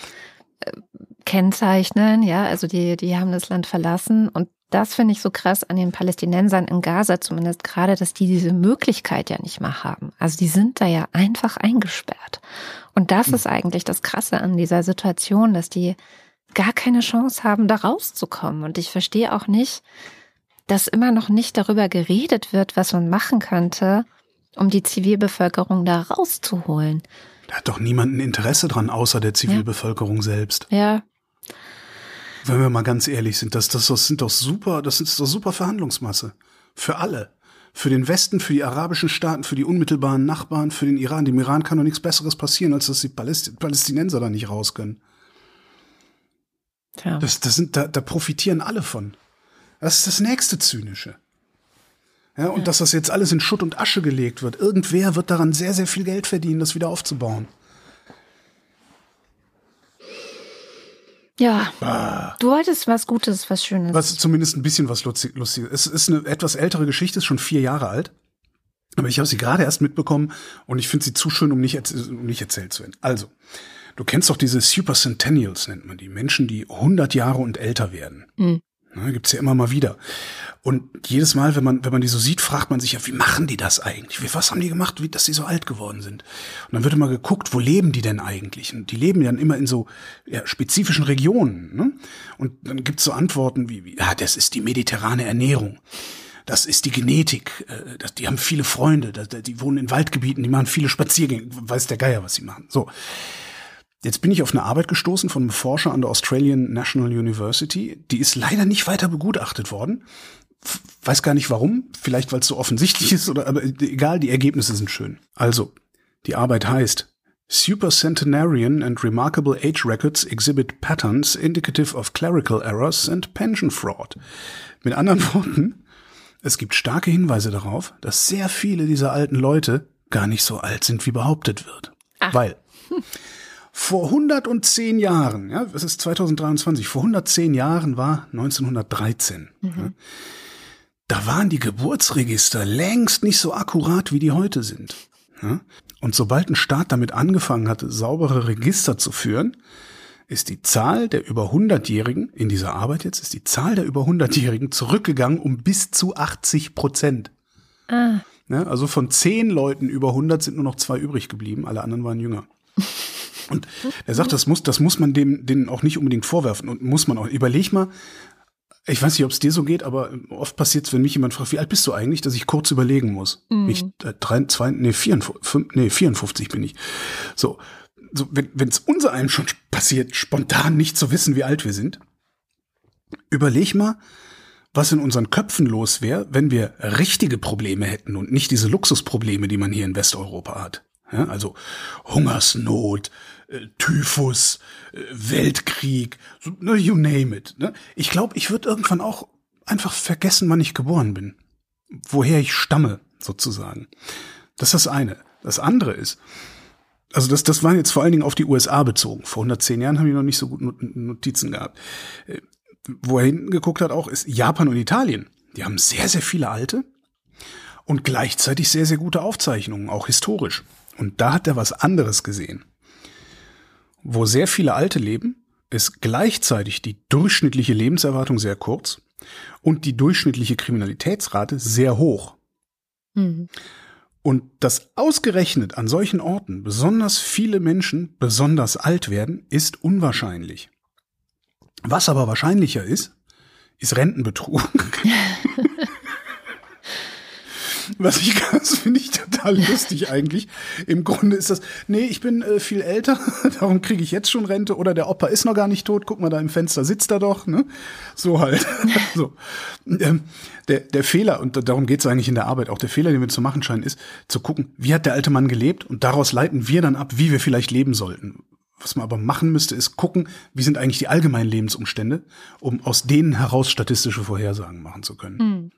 kennzeichnen, ja, also die, die haben das Land verlassen und das finde ich so krass an den Palästinensern in Gaza zumindest gerade, dass die diese Möglichkeit ja nicht mehr haben. Also die sind da ja einfach eingesperrt. Und das ist eigentlich das Krasse an dieser Situation, dass die gar keine Chance haben, da rauszukommen. Und ich verstehe auch nicht, dass immer noch nicht darüber geredet wird, was man machen könnte, um die Zivilbevölkerung da rauszuholen. Da hat doch niemand ein Interesse dran, außer der Zivilbevölkerung selbst. Ja, Wenn wir mal ganz ehrlich sind, das, das, das sind doch super, das ist doch super Verhandlungsmasse. Für alle. Für den Westen, für die arabischen Staaten, für die unmittelbaren Nachbarn, für den Iran. Dem Iran kann doch nichts Besseres passieren, als dass die Paläst Palästinenser da nicht raus können. tja. Das, das sind, da, da profitieren alle von. Das ist das nächste Zynische. Ja, und dass das jetzt alles in Schutt und Asche gelegt wird. Irgendwer wird daran sehr, sehr viel Geld verdienen, das wieder aufzubauen. Ja. Du wolltest was Gutes, was Schönes. Was zumindest ein bisschen was lustig, lustig. Es ist eine etwas ältere Geschichte, ist schon vier Jahre alt. Aber ich habe sie gerade erst mitbekommen und ich finde sie zu schön, um nicht, um nicht erzählt zu werden. Also, du kennst doch diese Super Centennials, nennt man die. Menschen, die 100 Jahre und älter werden. Mhm. Ne, gibt's ja immer mal wieder. Und jedes Mal, wenn man, wenn man die so sieht, fragt man sich ja, wie machen die das eigentlich? Wie, was haben die gemacht, wie, dass die so alt geworden sind? Und dann wird immer geguckt, wo leben die denn eigentlich? Und die leben dann immer in so ja, spezifischen Regionen. Ne? Und dann gibt's so Antworten wie, wie, ja, das ist die mediterrane Ernährung. Das ist die Genetik. äh, Das, die haben viele Freunde. Das, die wohnen in Waldgebieten. Die machen viele Spaziergänge. Weiß der Geier, was sie machen. So. Jetzt bin ich auf eine Arbeit gestoßen von einem Forscher an der Australian National University. Die ist leider nicht weiter begutachtet worden. F- Weiß gar nicht warum. Vielleicht, weil es so offensichtlich ist oder, aber egal, die Ergebnisse sind schön. Also, die Arbeit heißt Supercentenarian and Remarkable Age Records exhibit patterns indicative of clerical errors and pension fraud. Mit anderen Worten, es gibt starke Hinweise darauf, dass sehr viele dieser alten Leute gar nicht so alt sind, wie behauptet wird. Weil vor 110 Jahren, ja, es ist 2023, vor 110 Jahren war 1913. Ja, da waren die Geburtsregister längst nicht so akkurat, wie die heute sind. Ja, und sobald ein Staat damit angefangen hatte, saubere Register zu führen, ist die Zahl der über 100-Jährigen, in dieser Arbeit jetzt, ist die Zahl der über 100-Jährigen zurückgegangen um bis zu 80 Prozent. ah, Ne? Also von zehn Leuten über 100 sind nur noch zwei übrig geblieben, alle anderen waren jünger. Und er sagt, das muss, das muss man dem, denen auch nicht unbedingt vorwerfen und muss man auch. Überleg mal, ich weiß nicht, ob es dir so geht, aber oft passiert es, wenn mich jemand fragt, wie alt bist du eigentlich, dass ich kurz überlegen muss. Ich, äh, drei, zwei, nee, 54, fünf, nee, 54 bin ich. So, so wenn es unser einem schon passiert, spontan nicht zu wissen, wie alt wir sind, überleg mal, was in unseren Köpfen los wäre, wenn wir richtige Probleme hätten und nicht diese Luxusprobleme, die man hier in Westeuropa hat. Ja, also Hungersnot, äh, Typhus, äh, Weltkrieg, so, ne, you name it. Ne? Ich glaube, ich würde irgendwann auch einfach vergessen, wann ich geboren bin. Woher ich stamme, sozusagen. Das ist das eine. Das andere ist, also das, das war jetzt vor allen Dingen auf die USA bezogen. Vor 110 Jahren haben die noch nicht so gut Not- Notizen gehabt. Äh, Wo er hinten geguckt hat auch, ist Japan und Italien. Die haben sehr, sehr viele alte und gleichzeitig sehr, sehr gute Aufzeichnungen, auch historisch. Und da hat er was anderes gesehen. Wo sehr viele Alte leben, ist gleichzeitig die durchschnittliche Lebenserwartung sehr kurz und die durchschnittliche Kriminalitätsrate sehr hoch. hm. Und dass ausgerechnet an solchen Orten besonders viele Menschen besonders alt werden, ist unwahrscheinlich. Was aber wahrscheinlicher ist, ist Rentenbetrug. Was ich das finde ich total lustig eigentlich. Im Grunde ist das, nee, ich bin äh, viel älter, darum kriege ich jetzt schon Rente oder der Opa ist noch gar nicht tot, guck mal da im Fenster sitzt er doch, ne? So halt. so. Ähm, der, der Fehler, und darum geht es eigentlich in der Arbeit, auch der Fehler, den wir zu machen scheinen, ist zu gucken, wie hat der alte Mann gelebt und daraus leiten wir dann ab, wie wir vielleicht leben sollten. Was man aber machen müsste, ist gucken, wie sind eigentlich die allgemeinen Lebensumstände, um aus denen heraus statistische Vorhersagen machen zu können. Mhm.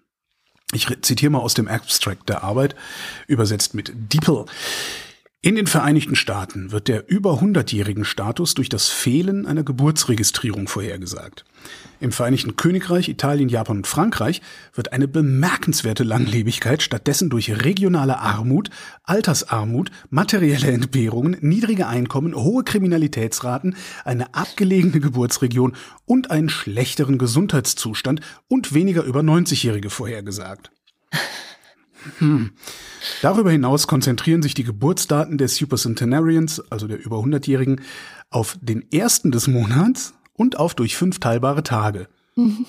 Ich zitiere mal aus dem Abstract der Arbeit, übersetzt mit DeepL. In den Vereinigten Staaten wird der über 100-jährigen Status durch das Fehlen einer Geburtsregistrierung vorhergesagt. Im Vereinigten Königreich, Italien, Japan und Frankreich wird eine bemerkenswerte Langlebigkeit stattdessen durch regionale Armut, Altersarmut, materielle Entbehrungen, niedrige Einkommen, hohe Kriminalitätsraten, eine abgelegene Geburtsregion und einen schlechteren Gesundheitszustand und weniger über 90-Jährige vorhergesagt. Hm. Darüber hinaus konzentrieren sich die Geburtsdaten der Supercentenarians, also der über 100-Jährigen, auf den ersten des Monats und auf durch fünf teilbare Tage.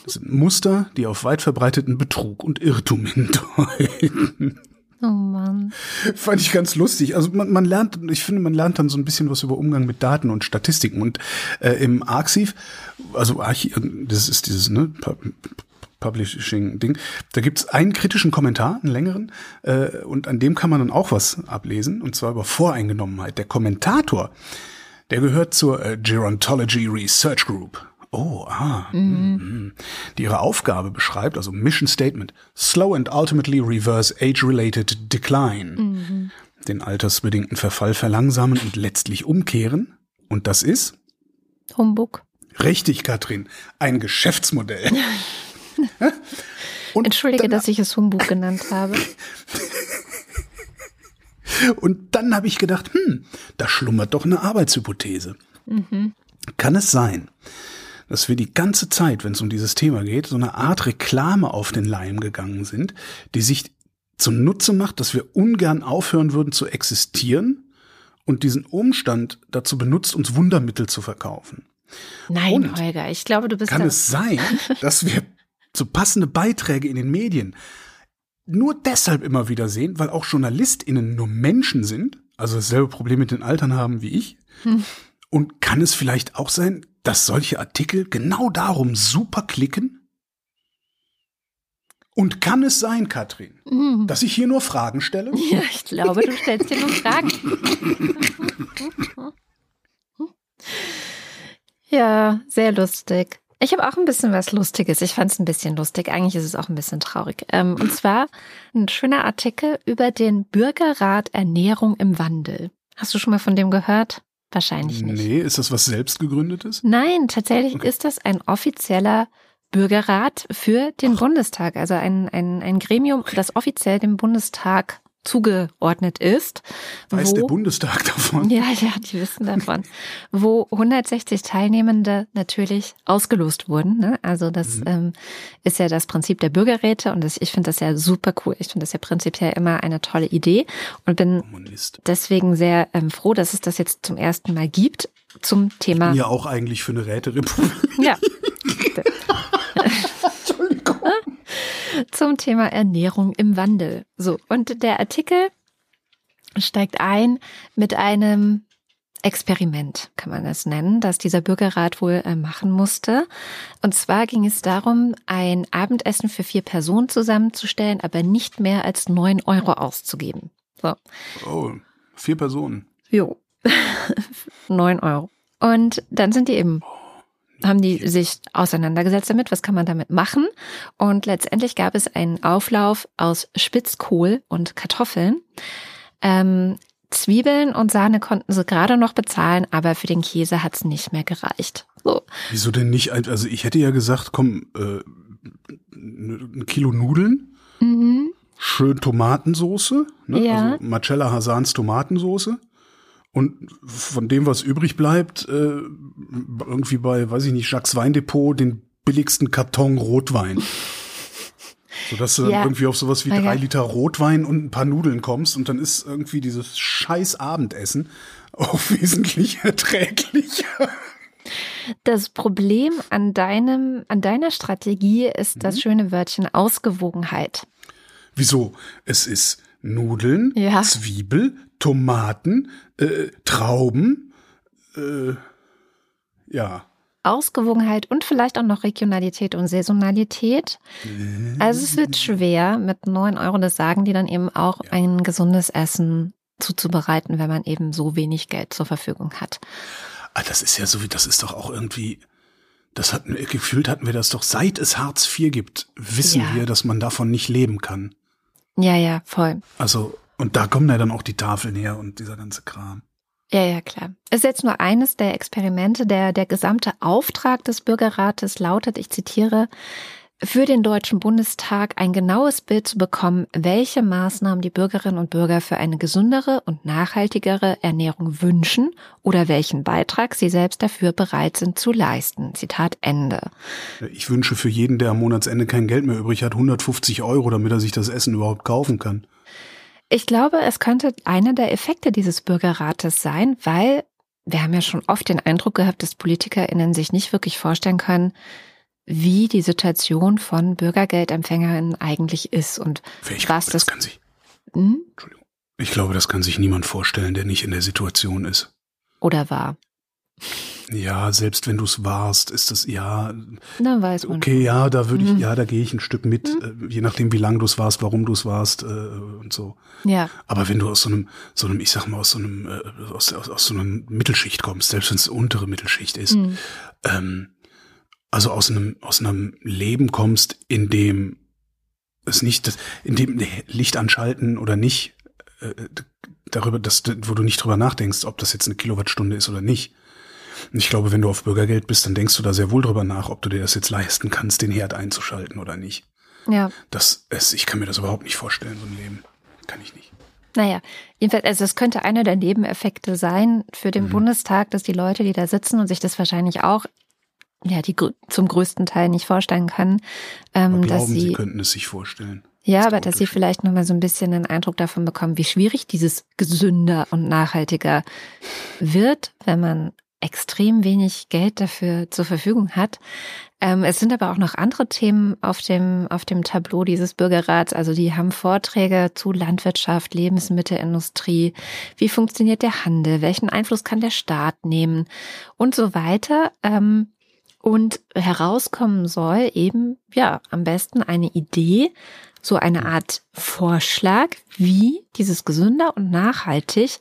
Das sind Muster, die auf weit verbreiteten Betrug und Irrtum hindeuten. Oh Mann. Fand ich ganz lustig. Also man, man lernt, ich finde, man lernt dann so ein bisschen was über Umgang mit Daten und Statistiken. Und äh, im Arxiv, also Archiv, das ist dieses, ne, Publishing-Ding. Da gibt's einen kritischen Kommentar, einen längeren, äh, und an dem kann man dann auch was ablesen, und zwar über Voreingenommenheit. Der Kommentator, der gehört zur äh, Gerontology Research Group. Oh, ah. Mhm. Die ihre Aufgabe beschreibt, also Mission Statement, Slow and ultimately reverse age-related decline. Mhm. Den altersbedingten Verfall verlangsamen und letztlich umkehren. Und das ist? Humbug. Richtig, Katrin. Ein Geschäftsmodell. Und Entschuldige, dass ich es Humbug genannt habe. Und dann habe ich gedacht, hm, da schlummert doch eine Arbeitshypothese. Mhm. Kann es sein, dass wir die ganze Zeit, wenn es um dieses Thema geht, so eine Art Reklame auf den Leim gegangen sind, die sich zunutze macht, dass wir ungern aufhören würden zu existieren und diesen Umstand dazu benutzt, uns Wundermittel zu verkaufen. Nein, und Holger, ich glaube, du bist. Kann es sein, dass wir so passende Beiträge in den Medien nur deshalb immer wieder sehen, weil auch JournalistInnen nur Menschen sind, also dasselbe Problem mit den Altern haben wie ich. Hm. Und kann es vielleicht auch sein, dass solche Artikel genau darum super klicken? Und kann es sein, Katrin, mhm. dass ich hier nur Fragen stelle? Ja, ich glaube, du stellst dir nur Fragen. ja, sehr lustig. Ich habe auch ein bisschen was Lustiges. Ich fand es ein bisschen lustig. Eigentlich ist es auch ein bisschen traurig. Ähm, und zwar ein schöner Artikel über den Bürgerrat Ernährung im Wandel. Hast du schon mal von dem gehört? Wahrscheinlich nicht. Nee, ist das was selbstgegründetes? Nein, tatsächlich okay. ist das ein offizieller Bürgerrat für den Bundestag, also ein, ein, ein Gremium, das offiziell dem Bundestag zugeordnet ist. Weiß wo, der Bundestag davon? Ja, ja, die wissen davon. wo 160 Teilnehmende natürlich ausgelost wurden. Ne? Also das mhm. ähm, ist ja das Prinzip der Bürgerräte und das, ich finde das ja super cool. Ich finde das ja prinzipiell immer eine tolle Idee und bin Kommunist. deswegen sehr ähm, froh, dass es das jetzt zum ersten Mal gibt zum Thema. Ich bin ja auch eigentlich für eine Räterepublik. Ja. zum Thema Ernährung im Wandel. So, und der Artikel steigt ein mit einem Experiment, kann man es nennen, das dieser Bürgerrat wohl äh, machen musste. Und zwar ging es darum, ein Abendessen für vier Personen zusammenzustellen, aber nicht mehr als neun Euro auszugeben. So. Oh, vier Personen. Jo. neun Euro. Und dann sind die eben haben die sich auseinandergesetzt damit, was kann man damit machen. Und letztendlich gab es einen Auflauf aus Spitzkohl und Kartoffeln. Ähm, Zwiebeln und Sahne konnten sie gerade noch bezahlen, aber für den Käse hat's nicht mehr gereicht. So. Wieso denn nicht? Also ich hätte ja gesagt, komm, äh, ein Kilo Nudeln, mhm. schön Tomatensoße, ne? ja. also Marcella Hasans Tomatensoße und von dem, was übrig bleibt, äh, irgendwie bei, weiß ich nicht, Jacques Weindepot den billigsten Karton Rotwein. Sodass du dann Ja. irgendwie auf sowas wie ja. drei Liter Rotwein und ein paar Nudeln kommst und dann ist irgendwie dieses scheiß Abendessen auch wesentlich erträglicher. Das Problem an deinem, an deiner Strategie ist Mhm. das schöne Wörtchen Ausgewogenheit. Wieso? Es ist Nudeln, Ja. Zwiebel, Tomaten, äh, Trauben, äh, ja. Ausgewogenheit und vielleicht auch noch Regionalität und Saisonalität. Also es wird schwer, mit 9 Euro, das sagen die dann eben auch, ein gesundes Essen zuzubereiten, wenn man eben so wenig Geld zur Verfügung hat. Ah, das ist ja so wie, das ist doch auch irgendwie, das hatten wir, gefühlt hatten wir das doch, seit es Hartz IV gibt, wissen Ja. wir, dass man davon nicht leben kann. Ja, ja, voll. Also, und da kommen ja dann auch die Tafeln her und dieser ganze Kram. Ja, ja, klar. Ist jetzt nur eines der Experimente. Der, der gesamte Auftrag des Bürgerrates lautet, ich zitiere, für den Deutschen Bundestag ein genaues Bild zu bekommen, welche Maßnahmen die Bürgerinnen und Bürger für eine gesündere und nachhaltigere Ernährung wünschen oder welchen Beitrag sie selbst dafür bereit sind zu leisten. Zitat Ende. Ich wünsche für jeden, der am Monatsende kein Geld mehr übrig hat, 150 Euro, damit er sich das Essen überhaupt kaufen kann. Ich glaube, es könnte einer der Effekte dieses Bürgerrates sein, weil wir haben ja schon oft den Eindruck gehabt, dass PolitikerInnen sich nicht wirklich vorstellen können, wie die Situation von BürgergeldempfängerInnen eigentlich ist und Ich was glaube, das das. kann sich, Hm? Entschuldigung. Ich glaube, das kann sich niemand vorstellen, der nicht in der Situation ist. Oder war? Ja, selbst wenn du es warst, ist das, ja, Na, weiß man. okay, ja, da würde ich, Mhm. ja, da gehe ich ein Stück mit, äh, je nachdem, wie lang du es warst, warum du es warst äh, und so. Ja, Aber wenn du aus so einem, so einem, ich sag mal, aus so einem, äh, aus, aus, aus so einer Mittelschicht kommst, selbst wenn es untere Mittelschicht ist, Mhm. ähm, also aus einem, aus einem Leben kommst, in dem es nicht, das- in dem Licht anschalten oder nicht, äh, darüber, dass, wo du nicht drüber nachdenkst, ob das jetzt eine Kilowattstunde ist oder nicht. Und ich glaube, wenn du auf Bürgergeld bist, dann denkst du da sehr wohl drüber nach, ob du dir das jetzt leisten kannst, den Herd einzuschalten oder nicht. ja. Das, es, ich kann mir das überhaupt nicht vorstellen, so ein Leben. Kann ich nicht. Naja, jedenfalls, also es könnte einer der Nebeneffekte sein für den Mhm. Bundestag, dass die Leute, die da sitzen und sich das wahrscheinlich auch ja, die zum größten Teil nicht vorstellen können, ähm, Aber dass glauben, sie sie könnten es sich vorstellen. Ja, ist aber dass sie vielleicht nochmal so ein bisschen einen Eindruck davon bekommen, wie schwierig dieses gesünder und nachhaltiger wird, wenn man extrem wenig Geld dafür zur Verfügung hat. Ähm, es sind aber auch noch andere Themen auf dem, auf dem Tableau dieses Bürgerrats. Also die haben Vorträge zu Landwirtschaft, Lebensmittelindustrie, wie funktioniert der Handel, welchen Einfluss kann der Staat nehmen und so weiter. Ähm, und herauskommen soll eben, ja, am besten eine Idee, so eine Art Vorschlag, wie dieses gesünder und nachhaltig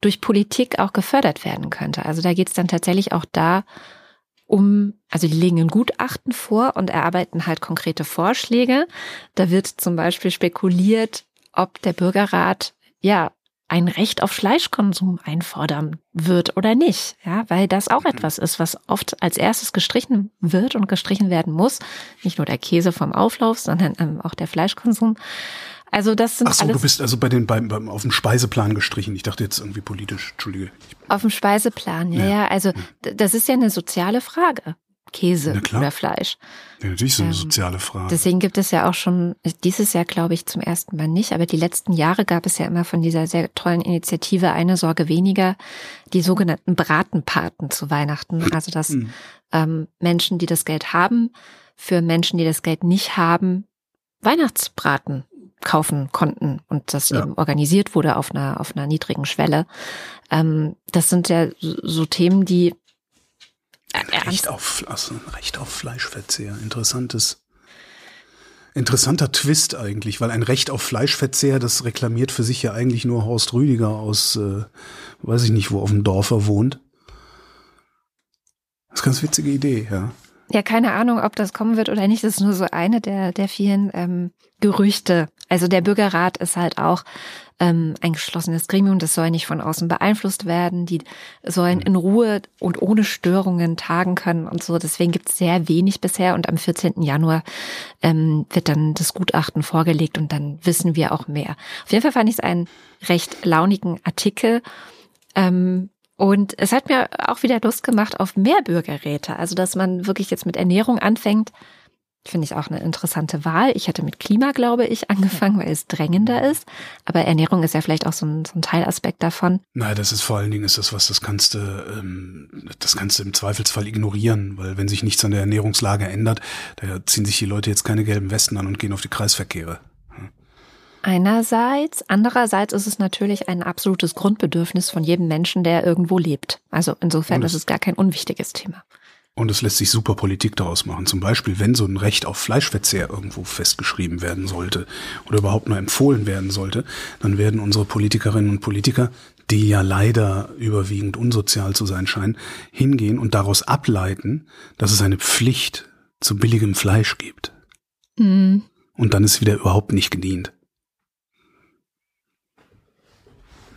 durch Politik auch gefördert werden könnte. Also da geht es dann tatsächlich auch da um, also die legen ein Gutachten vor und erarbeiten halt konkrete Vorschläge. Da wird zum Beispiel spekuliert, ob der Bürgerrat ja ein Recht auf Fleischkonsum einfordern wird oder nicht. Ja, weil das auch etwas ist, was oft als erstes gestrichen wird und gestrichen werden muss. Nicht nur der Käse vom Auflauf, sondern ähm, auch der Fleischkonsum. Also das sind Ach so, du bist also bei den beim, beim auf dem Speiseplan gestrichen. Ich dachte jetzt irgendwie politisch. Entschuldige. Auf dem Speiseplan. Ja, Ja. ja. Also d- das ist ja eine soziale Frage. Käse oder Fleisch. ja, natürlich so eine Ähm, soziale Frage. Deswegen gibt es ja auch schon, dieses Jahr glaube ich zum ersten Mal nicht, aber die letzten Jahre gab es ja immer von dieser sehr tollen Initiative Eine Sorge weniger, die sogenannten Bratenpaten zu Weihnachten. Also dass Hm. ähm, Menschen, die das Geld haben, für Menschen, die das Geld nicht haben, Weihnachtsbraten kaufen konnten und das Ja. eben organisiert wurde auf einer, auf einer niedrigen Schwelle. Ähm, das sind ja so, Themen, die Ein Recht auf, also ein Recht auf Fleischverzehr. Interessantes, interessanter Twist eigentlich, weil ein Recht auf Fleischverzehr, das reklamiert für sich ja eigentlich nur Horst Rüdiger aus, äh, weiß ich nicht, wo auf dem Dorf er wohnt. Das ist eine ganz witzige Idee, ja. Ja, keine Ahnung, ob das kommen wird oder nicht. Das ist nur so eine der, der vielen ähm, Gerüchte. Also der Bürgerrat ist halt auch ähm, ein geschlossenes Gremium. Das soll nicht von außen beeinflusst werden. Die sollen in Ruhe und ohne Störungen tagen können und so. Deswegen gibt es sehr wenig bisher. Und am 14. Januar ähm, wird dann das Gutachten vorgelegt und dann wissen wir auch mehr. Auf jeden Fall fand ich es einen recht launigen Artikel. Ähm, und es hat mir auch wieder Lust gemacht auf mehr Bürgerräte. Also, dass man wirklich jetzt mit Ernährung anfängt. Finde ich auch eine interessante Wahl. Ich hätte mit Klima, glaube ich, angefangen, weil es drängender ist. Aber Ernährung ist ja vielleicht auch so ein, so ein Teilaspekt davon. Nein, das ist vor allen Dingen ist das was, das kannst du, ähm, das kannst du im Zweifelsfall ignorieren, weil wenn sich nichts an der Ernährungslage ändert, da ziehen sich die Leute jetzt keine gelben Westen an und gehen auf die Kreisverkehre. Einerseits, andererseits ist es natürlich ein absolutes Grundbedürfnis von jedem Menschen, der irgendwo lebt. Also insofern ist es gar kein unwichtiges Thema. Und es lässt sich super Politik daraus machen. Zum Beispiel, wenn so ein Recht auf Fleischverzehr irgendwo festgeschrieben werden sollte oder überhaupt nur empfohlen werden sollte, dann werden unsere Politikerinnen und Politiker, die ja leider überwiegend unsozial zu sein scheinen, hingehen und daraus ableiten, dass es eine Pflicht zu billigem Fleisch gibt. Mhm. Und dann ist wieder überhaupt nicht gedient.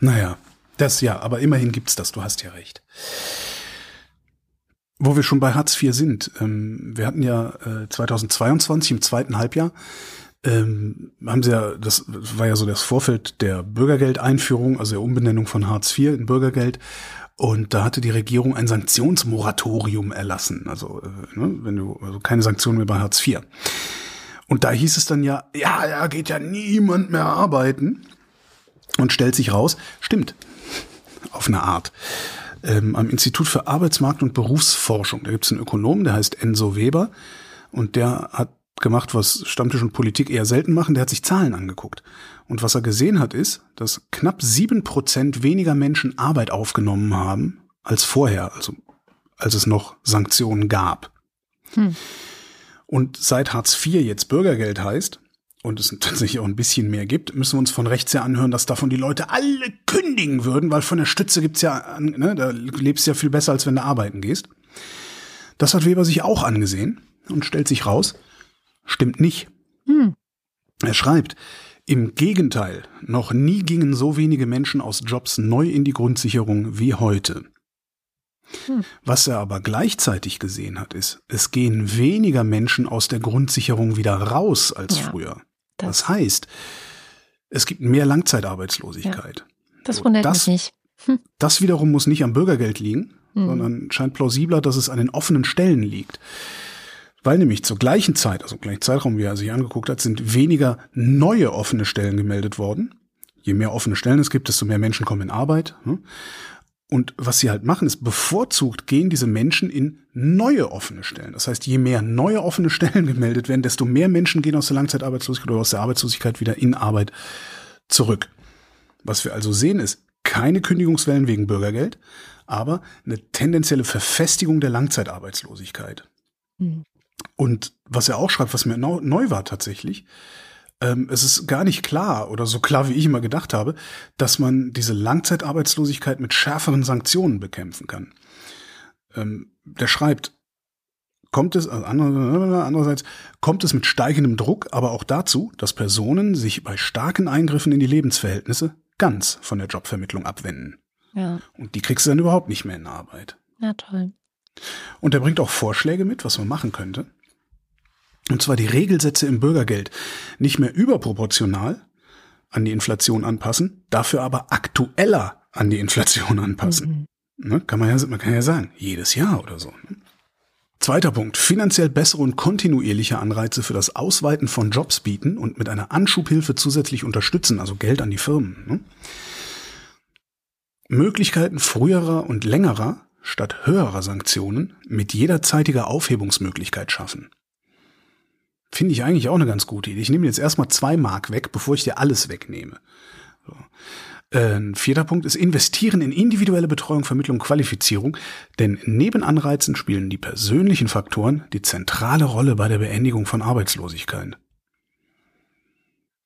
Naja, das ja, aber immerhin gibt's das, du hast ja recht. Wo wir schon bei Hartz IV sind, ähm, wir hatten ja äh, 2022 im zweiten Halbjahr, ähm, haben sie ja, das war ja so das Vorfeld der Bürgergeldeinführung, also der Umbenennung von Hartz IV in Bürgergeld. Und da hatte die Regierung ein Sanktionsmoratorium erlassen. Also, äh, ne, wenn du, also keine Sanktionen mehr bei Hartz IV. Und da hieß es dann ja, ja, da geht ja niemand mehr arbeiten. Und stellt sich raus, stimmt, auf eine Art. Ähm, am Institut für Arbeitsmarkt und Berufsforschung, da gibt es einen Ökonom, der heißt Enzo Weber und der hat gemacht, was Stammtisch und Politik eher selten machen, der hat sich Zahlen angeguckt. Und was er gesehen hat, ist, dass knapp sieben Prozent weniger Menschen Arbeit aufgenommen haben als vorher, also als es noch Sanktionen gab. Hm. Und seit Hartz IV jetzt Bürgergeld heißt, und es tatsächlich auch ein bisschen mehr gibt, müssen wir uns von rechts her anhören, dass davon die Leute alle kündigen würden, weil von der Stütze gibt's ja, ne, da lebst du ja viel besser, als wenn du arbeiten gehst. Das hat Weber sich auch angesehen und stellt sich raus, stimmt nicht. Hm. Er schreibt, im Gegenteil, noch nie gingen so wenige Menschen aus Jobs neu in die Grundsicherung wie heute. Hm. Was er aber gleichzeitig gesehen hat, ist, es gehen weniger Menschen aus der Grundsicherung wieder raus als ja. früher. Das, das heißt, es gibt mehr Langzeitarbeitslosigkeit. Ja, das wundert das, mich nicht. Hm. Das wiederum muss nicht am Bürgergeld liegen, hm. sondern scheint plausibler, dass es an den offenen Stellen liegt. Weil nämlich zur gleichen Zeit, also gleichen Zeitraum, wie er sich angeguckt hat, sind weniger neue offene Stellen gemeldet worden. Je mehr offene Stellen es gibt, desto mehr Menschen kommen in Arbeit. Und was sie halt machen, ist bevorzugt gehen diese Menschen in neue offene Stellen. Das heißt, je mehr neue offene Stellen gemeldet werden, desto mehr Menschen gehen aus der Langzeitarbeitslosigkeit oder aus der Arbeitslosigkeit wieder in Arbeit zurück. Was wir also sehen, ist keine Kündigungswellen wegen Bürgergeld, aber eine tendenzielle Verfestigung der Langzeitarbeitslosigkeit. Mhm. Und was er auch schreibt, was mir neu war tatsächlich, ähm, es ist gar nicht klar oder so klar, wie ich immer gedacht habe, dass man diese Langzeitarbeitslosigkeit mit schärferen Sanktionen bekämpfen kann. Ähm, der schreibt, kommt es, also andererseits kommt es mit steigendem Druck aber auch dazu, dass Personen sich bei starken Eingriffen in die Lebensverhältnisse ganz von der Jobvermittlung abwenden. Ja. Und die kriegst du dann überhaupt nicht mehr in Arbeit. Ja, toll. Und er bringt auch Vorschläge mit, was man machen könnte. Und zwar die Regelsätze im Bürgergeld nicht mehr überproportional an die Inflation anpassen, dafür aber aktueller an die Inflation anpassen. Mhm. Ne, kann man, ja, man kann ja sagen, jedes Jahr oder so. Ne? Zweiter Punkt, finanziell bessere und kontinuierliche Anreize für das Ausweiten von Jobs bieten und mit einer Anschubhilfe zusätzlich unterstützen, also Geld an die Firmen. Ne? Möglichkeiten früherer und längerer statt höherer Sanktionen mit jederzeitiger Aufhebungsmöglichkeit schaffen. Finde ich eigentlich auch eine ganz gute Idee. Ich nehme jetzt erstmal zwei Mark weg, bevor ich dir alles wegnehme. So. Äh, ein vierter Punkt ist investieren in individuelle Betreuung, Vermittlung, Qualifizierung, denn neben Anreizen spielen die persönlichen Faktoren die zentrale Rolle bei der Beendigung von Arbeitslosigkeit.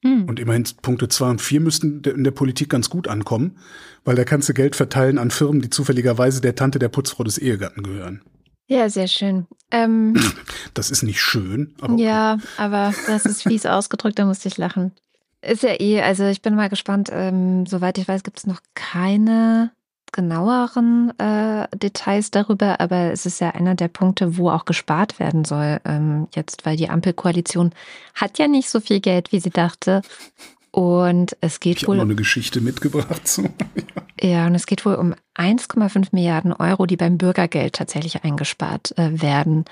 Hm. Und immerhin Punkte zwei und vier müssten in der Politik ganz gut ankommen, weil da kannst du Geld verteilen an Firmen, die zufälligerweise der Tante der Putzfrau des Ehegatten gehören. Ja, sehr schön. Ähm, das ist nicht schön. Aber ja, okay. aber das ist fies ausgedrückt, da musste ich lachen. Ist ja eh, also ich bin mal gespannt. Ähm, soweit ich weiß, gibt es noch keine genaueren äh, Details darüber, aber es ist ja einer der Punkte, wo auch gespart werden soll ähm, jetzt, weil die Ampelkoalition hat ja nicht so viel Geld, wie sie dachte. Und es geht ich wohl. Ich habe eine Geschichte mitgebracht. So. ja, und es geht wohl um 1,5 Milliarden Euro, die beim Bürgergeld tatsächlich eingespart äh, werden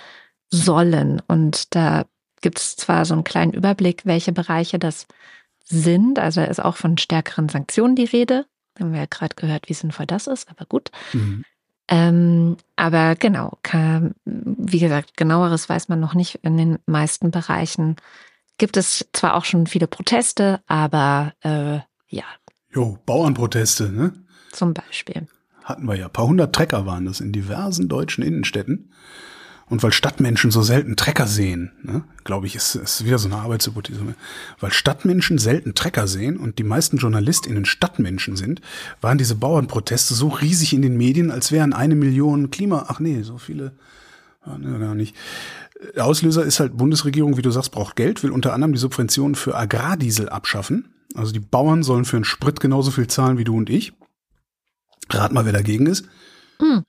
sollen. Und da gibt es zwar so einen kleinen Überblick, welche Bereiche das sind. Also ist auch von stärkeren Sanktionen die Rede. Haben wir ja gerade gehört, wie sinnvoll das ist, aber gut. Mhm. Ähm, aber genau, kann, wie gesagt, genaueres weiß man noch nicht. In den meisten Bereichen gibt es zwar auch schon viele Proteste, aber äh, ja. Jo, Bauernproteste, ne? Zum Beispiel. Hatten wir ja. Ein paar hundert Trecker waren das in diversen deutschen Innenstädten. Und weil Stadtmenschen so selten Trecker sehen, ne, glaube ich, ist, ist wieder so eine Arbeitshypothese, weil Stadtmenschen selten Trecker sehen und die meisten JournalistInnen Stadtmenschen sind, waren diese Bauernproteste so riesig in den Medien, als wären eine Million Klima, ach nee, so viele, ne, gar nicht. Auslöser ist halt Bundesregierung, wie du sagst, braucht Geld, will unter anderem die Subventionen für Agrardiesel abschaffen. Also die Bauern sollen für einen Sprit genauso viel zahlen wie du und ich. Rat mal, wer dagegen ist. Hm.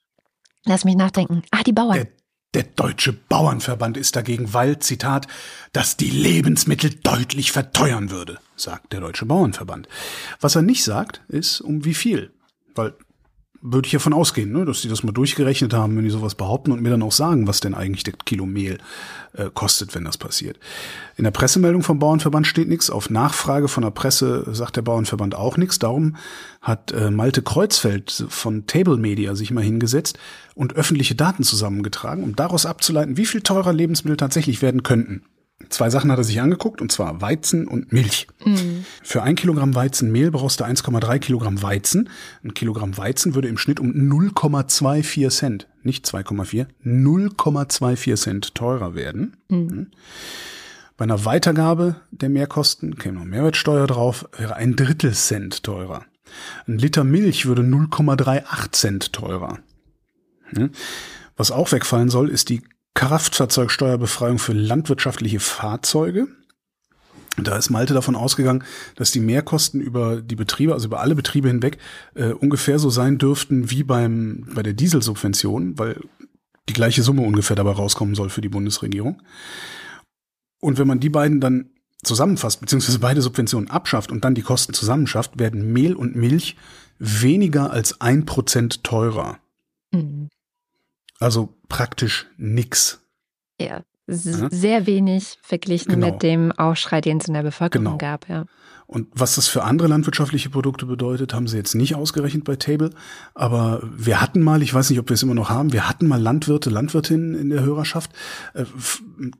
Lass mich nachdenken. Ah, die Bauern. Der der Deutsche Bauernverband ist dagegen, weil, Zitat, das die Lebensmittel deutlich verteuern würde, sagt der Deutsche Bauernverband. Was er nicht sagt, ist, um wie viel. Weil würde ich ja von ausgehen, ne, dass die das mal durchgerechnet haben, wenn die sowas behaupten und mir dann auch sagen, was denn eigentlich der Kilo Mehl äh, kostet, wenn das passiert. In der Pressemeldung vom Bauernverband steht nichts. Auf Nachfrage von der Presse sagt der Bauernverband auch nichts. Darum hat äh, Malte Kreuzfeld von Table Media sich mal hingesetzt und öffentliche Daten zusammengetragen, um daraus abzuleiten, wie viel teurer Lebensmittel tatsächlich werden könnten. Zwei Sachen hat er sich angeguckt, und zwar Weizen und Milch. Mhm. Für ein Kilogramm Weizenmehl brauchst du 1,3 Kilogramm Weizen. Ein Kilogramm Weizen würde im Schnitt um 0,24 Cent, nicht 2,4, 0,24 Cent teurer werden. Mhm. Bei einer Weitergabe der Mehrkosten käme noch Mehrwertsteuer drauf, wäre ein Drittel Cent teurer. Ein Liter Milch würde 0,38 Cent teurer. Was auch wegfallen soll, ist die Kraftfahrzeugsteuerbefreiung für landwirtschaftliche Fahrzeuge. Da ist Malte davon ausgegangen, dass die Mehrkosten über die Betriebe, also über alle Betriebe hinweg, äh, ungefähr so sein dürften wie beim, bei der Dieselsubvention, weil die gleiche Summe ungefähr dabei rauskommen soll für die Bundesregierung. Und wenn man die beiden dann zusammenfasst, beziehungsweise beide Subventionen abschafft und dann die Kosten zusammenschafft, werden Mehl und Milch weniger als ein Prozent teurer. Mhm. Also praktisch nix. Ja, sehr wenig verglichen genau. mit dem Aufschrei, den es in der Bevölkerung genau. gab, ja. Und was das für andere landwirtschaftliche Produkte bedeutet, haben sie jetzt nicht ausgerechnet bei Table. Aber wir hatten mal, ich weiß nicht, ob wir es immer noch haben, wir hatten mal Landwirte, Landwirtinnen in der Hörerschaft. Äh,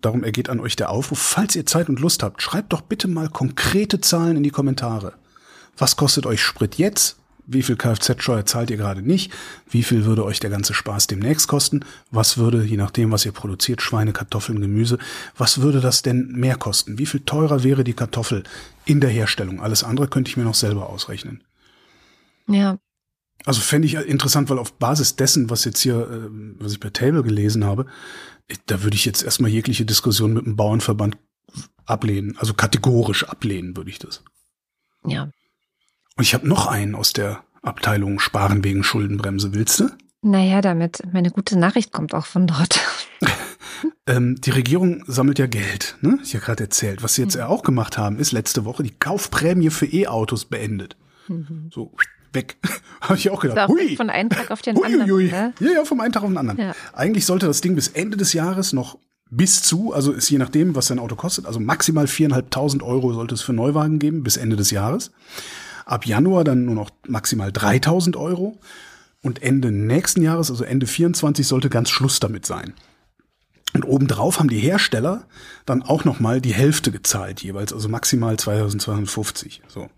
darum ergeht an euch der Aufruf. Falls ihr Zeit und Lust habt, schreibt doch bitte mal konkrete Zahlen in die Kommentare. Was kostet euch Sprit jetzt? Wie viel Kfz-Steuer zahlt ihr gerade nicht, wie viel würde euch der ganze Spaß demnächst kosten, was würde, je nachdem, was ihr produziert, Schweine, Kartoffeln, Gemüse, was würde das denn mehr kosten? Wie viel teurer wäre die Kartoffel in der Herstellung? Alles andere könnte ich mir noch selber ausrechnen. Ja. Also fände ich interessant, weil auf Basis dessen, was jetzt hier, äh, was ich bei Table gelesen habe, da würde ich jetzt erstmal jegliche Diskussion mit dem Bauernverband ablehnen. Also kategorisch ablehnen würde ich das. Ja, und ich habe noch einen aus der Abteilung Sparen wegen Schuldenbremse. Willst du? Naja, damit meine gute Nachricht kommt auch von dort. ähm, die Regierung sammelt ja Geld, ne? Ich ja gerade erzählt. Was sie jetzt mhm. ja auch gemacht haben, ist letzte Woche die Kaufprämie für E-Autos beendet. Mhm. So weg. Habe ich auch gedacht. Hui. Von einem Tag auf den hui, anderen. Hui. Ne? Ja, ja, vom einen Tag auf den anderen. Ja. Eigentlich sollte das Ding bis Ende des Jahres noch bis zu, also ist je nachdem, was dein Auto kostet, also maximal viereinhalbtausend Euro sollte es für Neuwagen geben bis Ende des Jahres. Ab Januar dann nur noch maximal 3000 Euro. Und Ende nächsten Jahres, also Ende 24, sollte ganz Schluss damit sein. Und obendrauf haben die Hersteller dann auch nochmal die Hälfte gezahlt jeweils, also maximal 2250. So.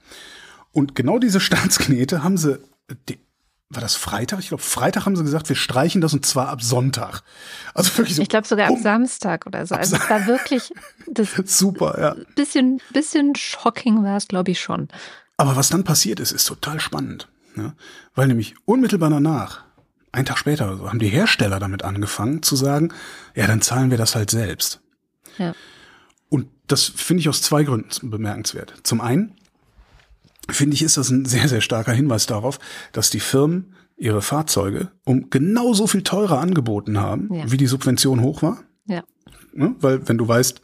Und genau diese Staatsknete haben sie, die, war das Freitag? Ich glaube, Freitag haben sie gesagt, wir streichen das und zwar ab Sonntag. Also wirklich so. Ich glaube sogar ab Samstag oder so. Also es war wirklich das super, ja. Bisschen, bisschen shocking war es, glaube ich schon. Aber was dann passiert ist, ist total spannend. Ja? Weil nämlich unmittelbar danach, ein Tag später so, haben die Hersteller damit angefangen zu sagen, ja, dann zahlen wir das halt selbst. Ja. Und das finde ich aus zwei Gründen bemerkenswert. Zum einen finde ich, ist das ein sehr, sehr starker Hinweis darauf, dass die Firmen ihre Fahrzeuge um genauso viel teurer angeboten haben, ja. wie die Subvention hoch war. Ja. Ne? Weil wenn du weißt,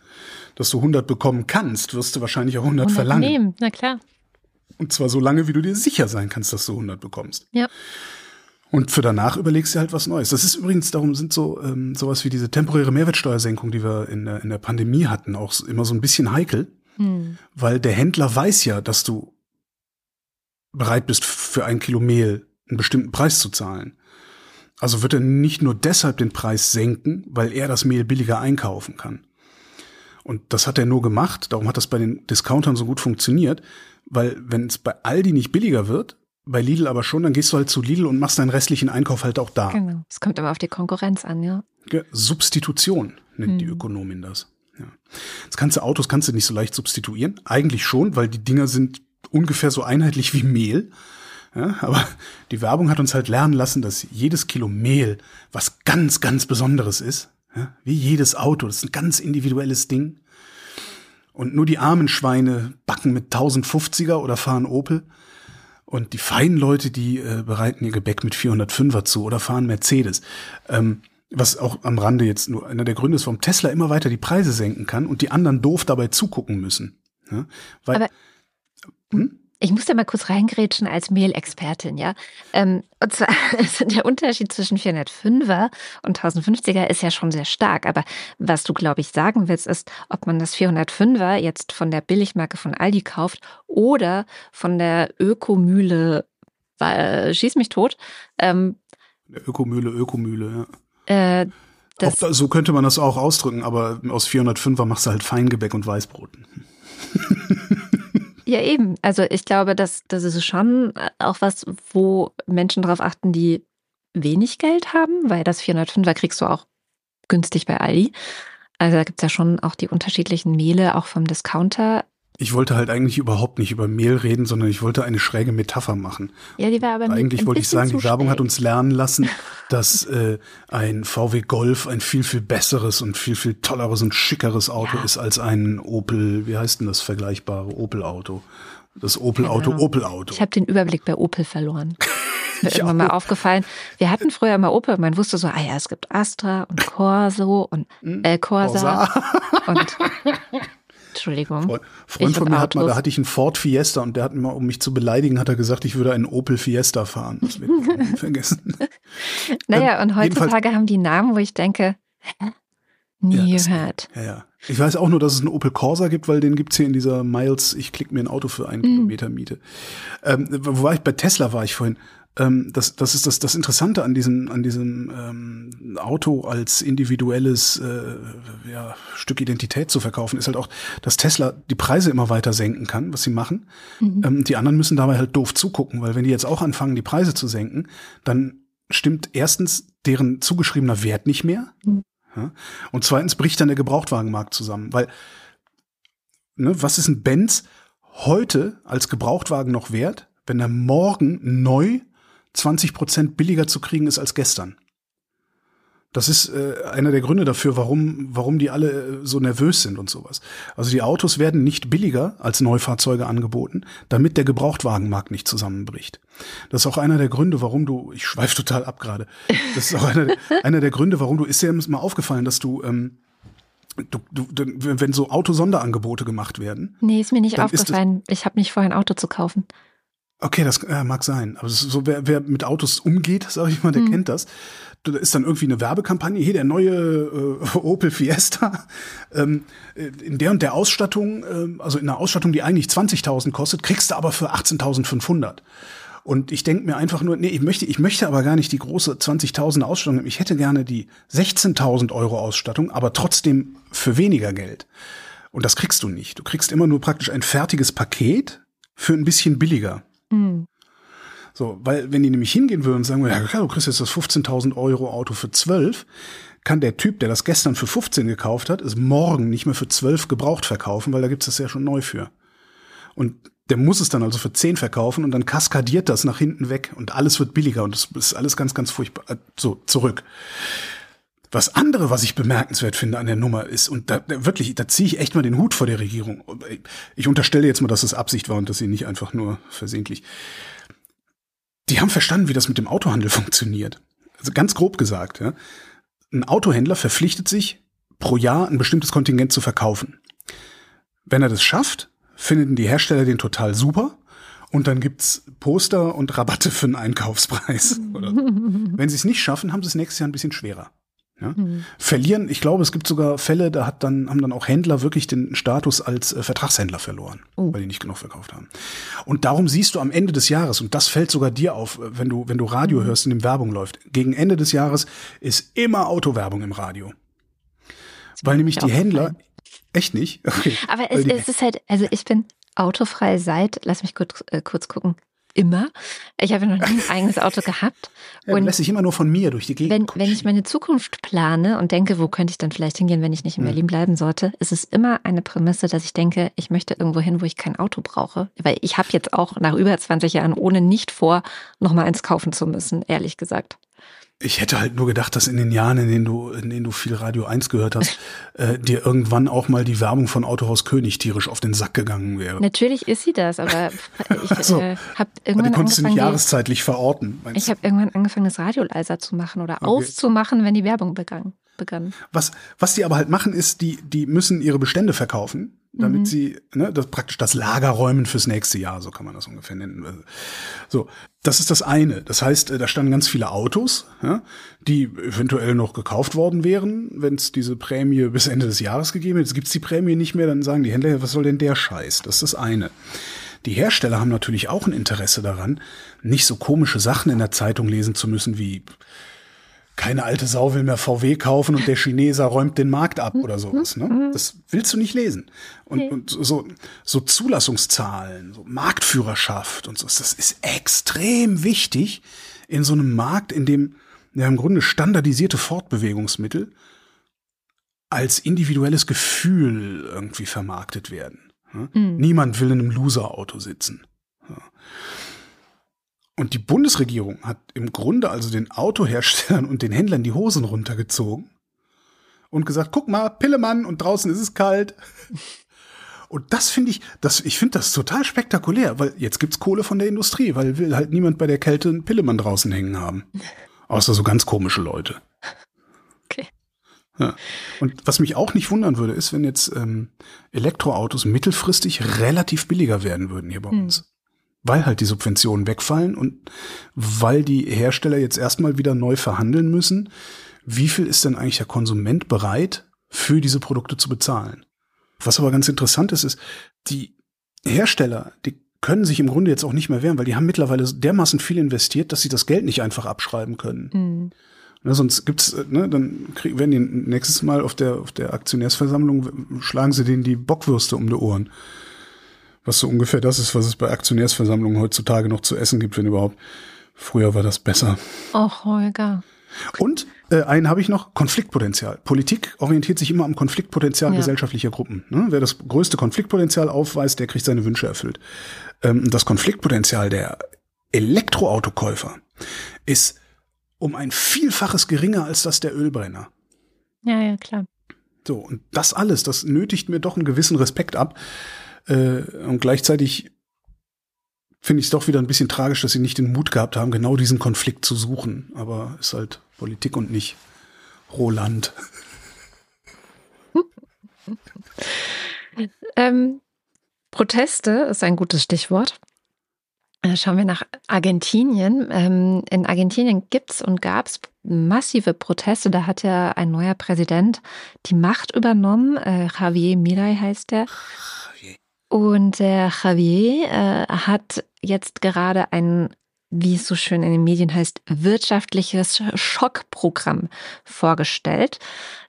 dass du 100 bekommen kannst, wirst du wahrscheinlich auch 100, 100 verlangen. Nehmen, na klar. Und zwar so lange, wie du dir sicher sein kannst, dass du 100 bekommst. Ja. Und für danach überlegst du halt was Neues. Das ist übrigens, darum sind so ähm, sowas wie diese temporäre Mehrwertsteuersenkung, die wir in der, in der Pandemie hatten, auch immer so ein bisschen heikel, hm. weil der Händler weiß ja, dass du bereit bist, für ein Kilo Mehl einen bestimmten Preis zu zahlen. Also wird er nicht nur deshalb den Preis senken, weil er das Mehl billiger einkaufen kann. Und das hat er nur gemacht, darum hat das bei den Discountern so gut funktioniert, weil wenn es bei Aldi nicht billiger wird, bei Lidl aber schon, dann gehst du halt zu Lidl und machst deinen restlichen Einkauf halt auch da. Genau. Es kommt aber auf die Konkurrenz an, ja. Substitution nennt hm. die Ökonomin das. Ja. Das du Autos kannst du nicht so leicht substituieren. Eigentlich schon, weil die Dinger sind ungefähr so einheitlich wie Mehl. Ja, aber die Werbung hat uns halt lernen lassen, dass jedes Kilo Mehl was ganz, ganz Besonderes ist. Ja, wie jedes Auto. Das ist ein ganz individuelles Ding. Und nur die armen Schweine backen mit 1050er oder fahren Opel. Und die feinen Leute, die äh, bereiten ihr Gebäck mit 405er zu oder fahren Mercedes. Ähm, was auch am Rande jetzt nur einer der Gründe ist, warum Tesla immer weiter die Preise senken kann und die anderen doof dabei zugucken müssen. Ja, weil, Aber hm? Ich muss da mal kurz reingrätschen als Mehlexpertin, ja. Ähm, und zwar der Unterschied zwischen 405er und 1050er ist ja schon sehr stark. Aber was du, glaube ich, sagen willst, ist, ob man das 405er jetzt von der Billigmarke von Aldi kauft oder von der Ökomühle, äh, schieß mich tot. Ähm, Ökomühle, Ökomühle, ja. Äh, auch, so könnte man das auch ausdrücken, aber aus 405er machst du halt Feingebäck und Weißbrot. Ja, eben. Also ich glaube, dass das ist schon auch was, wo Menschen darauf achten, die wenig Geld haben, weil das 405er kriegst du auch günstig bei Aldi. Also da gibt es ja schon auch die unterschiedlichen Mehle, auch vom Discounter. Ich wollte halt eigentlich überhaupt nicht über Mehl reden, sondern ich wollte eine schräge Metapher machen. Ja, die war aber Eigentlich wollte ich sagen, die Werbung hat uns lernen lassen, dass äh, ein VW Golf ein viel, viel besseres und viel, viel tolleres und schickeres Auto ja. ist als ein Opel, wie heißt denn das vergleichbare Opel-Auto? Das Opel-Auto, Opel-Auto. Ich habe den Überblick bei Opel verloren. Mir ist irgendwann mal aufgefallen. Wir hatten früher mal Opel, man wusste so, ah ja, es gibt Astra und Corso und äh, Corsa, Corsa. und Entschuldigung. Freund, Freund von mir hat mal, da hatte ich einen Ford Fiesta und der hat mir, um mich zu beleidigen, hat er gesagt, ich würde einen Opel Fiesta fahren. Das nie vergessen. naja, ähm, und heutzutage haben die Namen, wo ich denke, hä? Nie ja, gehört. Ja, ja. Ich weiß auch nur, dass es einen Opel Corsa gibt, weil den gibt's hier in dieser Miles, ich klicke mir ein Auto für einen mm. Kilometer Miete. Ähm, wo war ich? Bei Tesla war ich vorhin ähm, das, das ist das, das Interessante an diesem, an diesem ähm, Auto als individuelles äh, ja, Stück Identität zu verkaufen, ist halt auch, dass Tesla die Preise immer weiter senken kann, was sie machen. Mhm. Ähm, die anderen müssen dabei halt doof zugucken, weil wenn die jetzt auch anfangen, die Preise zu senken, dann stimmt erstens deren zugeschriebener Wert nicht mehr. Mhm. Ja, und zweitens bricht dann der Gebrauchtwagenmarkt zusammen, weil ne, was ist ein Benz heute als Gebrauchtwagen noch wert, wenn er morgen neu 20 Prozent billiger zu kriegen ist als gestern. Das ist äh, einer der Gründe dafür, warum, warum die alle äh, so nervös sind und sowas. Also die Autos werden nicht billiger als Neufahrzeuge angeboten, damit der Gebrauchtwagenmarkt nicht zusammenbricht. Das ist auch einer der Gründe, warum du, ich schweif total ab gerade. Das ist auch einer, einer der Gründe, warum du, ist dir mal aufgefallen, dass du, ähm, Du, du, wenn so Autosonderangebote gemacht werden. Nee, ist mir nicht aufgefallen. Ich habe nicht vor, ein Auto zu kaufen. Okay, das äh, mag sein. Aber so, wer, wer mit Autos umgeht, sag ich mal, der mhm. kennt das. Da ist dann irgendwie eine Werbekampagne, hier der neue äh, Opel Fiesta, ähm, äh, in der und der Ausstattung, äh, also in einer Ausstattung, die eigentlich 20.000 kostet, kriegst du aber für 18.500. Und ich denke mir einfach nur, nee, ich möchte, ich möchte aber gar nicht die große 20.000 Ausstattung. Ich hätte gerne die 16.000 Euro Ausstattung, aber trotzdem für weniger Geld. Und das kriegst du nicht. Du kriegst immer nur praktisch ein fertiges Paket für ein bisschen billiger. Mhm. So, weil wenn die nämlich hingehen würden und sagen, ja klar, du kriegst jetzt das 15.000 Euro Auto für 12, kann der Typ, der das gestern für 15 gekauft hat, es morgen nicht mehr für 12 gebraucht verkaufen, weil da gibt's das ja schon neu für. Und der muss es dann also für 10 verkaufen und dann kaskadiert das nach hinten weg und alles wird billiger und das ist alles ganz, ganz furchtbar. Äh, so, zurück. Was andere, was ich bemerkenswert finde an der Nummer ist, und da, wirklich, da ziehe ich echt mal den Hut vor der Regierung. Ich unterstelle jetzt mal, dass es Absicht war und dass sie nicht einfach nur versehentlich. Die haben verstanden, wie das mit dem Autohandel funktioniert. Also ganz grob gesagt, ja. Ein Autohändler verpflichtet sich, pro Jahr ein bestimmtes Kontingent zu verkaufen. Wenn er das schafft, finden die Hersteller den total super Und dann gibt's Poster und Rabatte für einen Einkaufspreis. Oder Wenn sie es nicht schaffen, haben sie es nächstes Jahr ein bisschen schwerer. Ja? Mhm. Verlieren, ich glaube, es gibt sogar Fälle, da hat dann, haben dann auch Händler wirklich den Status als äh, Vertragshändler verloren, oh. weil die nicht genug verkauft haben. Und darum siehst du am Ende des Jahres, und das fällt sogar dir auf, äh, wenn du, wenn du Radio mhm. hörst, in dem Werbung läuft, gegen Ende des Jahres ist immer Autowerbung im Radio. Weil nämlich die Händler, echt nicht? Okay. Aber es, es ist halt, also ich bin autofrei seit, lass mich kurz, äh, kurz gucken, immer. Ich habe noch nie ein eigenes Auto gehabt. Ja, und lässt sich immer nur von mir durch die Gegend. Wenn, wenn ich meine Zukunft plane und denke, wo könnte ich dann vielleicht hingehen, wenn ich nicht in hm. Berlin bleiben sollte, ist es immer eine Prämisse, dass ich denke, ich möchte irgendwo hin, wo ich kein Auto brauche. Weil ich habe jetzt auch nach über 20 Jahren ohne nicht vor, nochmal eins kaufen zu müssen, ehrlich gesagt. Ich hätte halt nur gedacht, dass in den Jahren, in denen du, in denen du viel Radio 1 gehört hast, äh, dir irgendwann auch mal die Werbung von Autohaus König tierisch auf den Sack gegangen wäre. Natürlich ist sie das, aber ich also, äh, habe irgendwann. Du konntest du nicht jahreszeitlich verorten. Ich habe irgendwann angefangen, das Radio leiser zu machen oder okay. auszumachen, wenn die Werbung begann. begann. Was, was die aber halt machen, ist, die, die müssen ihre Bestände verkaufen damit mhm. sie ne, das praktisch das Lager räumen fürs nächste Jahr, so kann man das ungefähr nennen. So, das ist das eine. Das heißt, äh, da standen ganz viele Autos, ja, die eventuell noch gekauft worden wären, wenn es diese Prämie bis Ende des Jahres gegeben hätte. Jetzt gibt's die Prämie nicht mehr, dann sagen die Händler, was soll denn der Scheiß? Das ist das eine. Die Hersteller haben natürlich auch ein Interesse daran, nicht so komische Sachen in der Zeitung lesen zu müssen wie keine alte Sau will mehr VW kaufen und der Chineser räumt den Markt ab oder sowas. Ne? Mhm. Das willst du nicht lesen. Und, okay. und so, so Zulassungszahlen, so Marktführerschaft und so, das ist extrem wichtig in so einem Markt, in dem ja im Grunde standardisierte Fortbewegungsmittel als individuelles Gefühl irgendwie vermarktet werden. Ne? Mhm. Niemand will in einem Loser-Auto sitzen. Und die Bundesregierung hat im Grunde also den Autoherstellern und den Händlern die Hosen runtergezogen und gesagt, guck mal, Pillemann und draußen ist es kalt. Und das finde ich, das, ich finde das total spektakulär, weil jetzt gibt's Kohle von der Industrie, weil will halt niemand bei der Kälte einen Pillemann draußen hängen haben. Außer so ganz komische Leute. Okay. Ja. Und was mich auch nicht wundern würde, ist, wenn jetzt ähm, Elektroautos mittelfristig relativ billiger werden würden hier bei hm. uns weil halt die Subventionen wegfallen und weil die Hersteller jetzt erstmal wieder neu verhandeln müssen, wie viel ist denn eigentlich der Konsument bereit, für diese Produkte zu bezahlen? Was aber ganz interessant ist, ist, die Hersteller, die können sich im Grunde jetzt auch nicht mehr wehren, weil die haben mittlerweile dermaßen viel investiert, dass sie das Geld nicht einfach abschreiben können. Mhm. Ne, sonst gibt's, ne, dann kriegen, werden die nächstes Mal auf der, auf der Aktionärsversammlung, schlagen sie denen die Bockwürste um die Ohren was so ungefähr das ist, was es bei Aktionärsversammlungen heutzutage noch zu essen gibt, wenn überhaupt. Früher war das besser. Och, Holger. Und äh, einen habe ich noch, Konfliktpotenzial. Politik orientiert sich immer am Konfliktpotenzial ja. gesellschaftlicher Gruppen. Ne? Wer das größte Konfliktpotenzial aufweist, der kriegt seine Wünsche erfüllt. Ähm, das Konfliktpotenzial der Elektroautokäufer ist um ein Vielfaches geringer als das der Ölbrenner. Ja, ja, klar. So, und das alles, das nötigt mir doch einen gewissen Respekt ab, äh, und gleichzeitig finde ich es doch wieder ein bisschen tragisch, dass sie nicht den Mut gehabt haben, genau diesen Konflikt zu suchen. Aber ist halt Politik und nicht Roland. ähm, Proteste ist ein gutes Stichwort. Äh, schauen wir nach Argentinien. Ähm, in Argentinien gibt es und gab es massive Proteste. Da hat ja ein neuer Präsident die Macht übernommen. Äh, Javier Milei heißt er. Und der Javier äh, hat jetzt gerade ein, wie es so schön in den Medien heißt, wirtschaftliches Schockprogramm vorgestellt.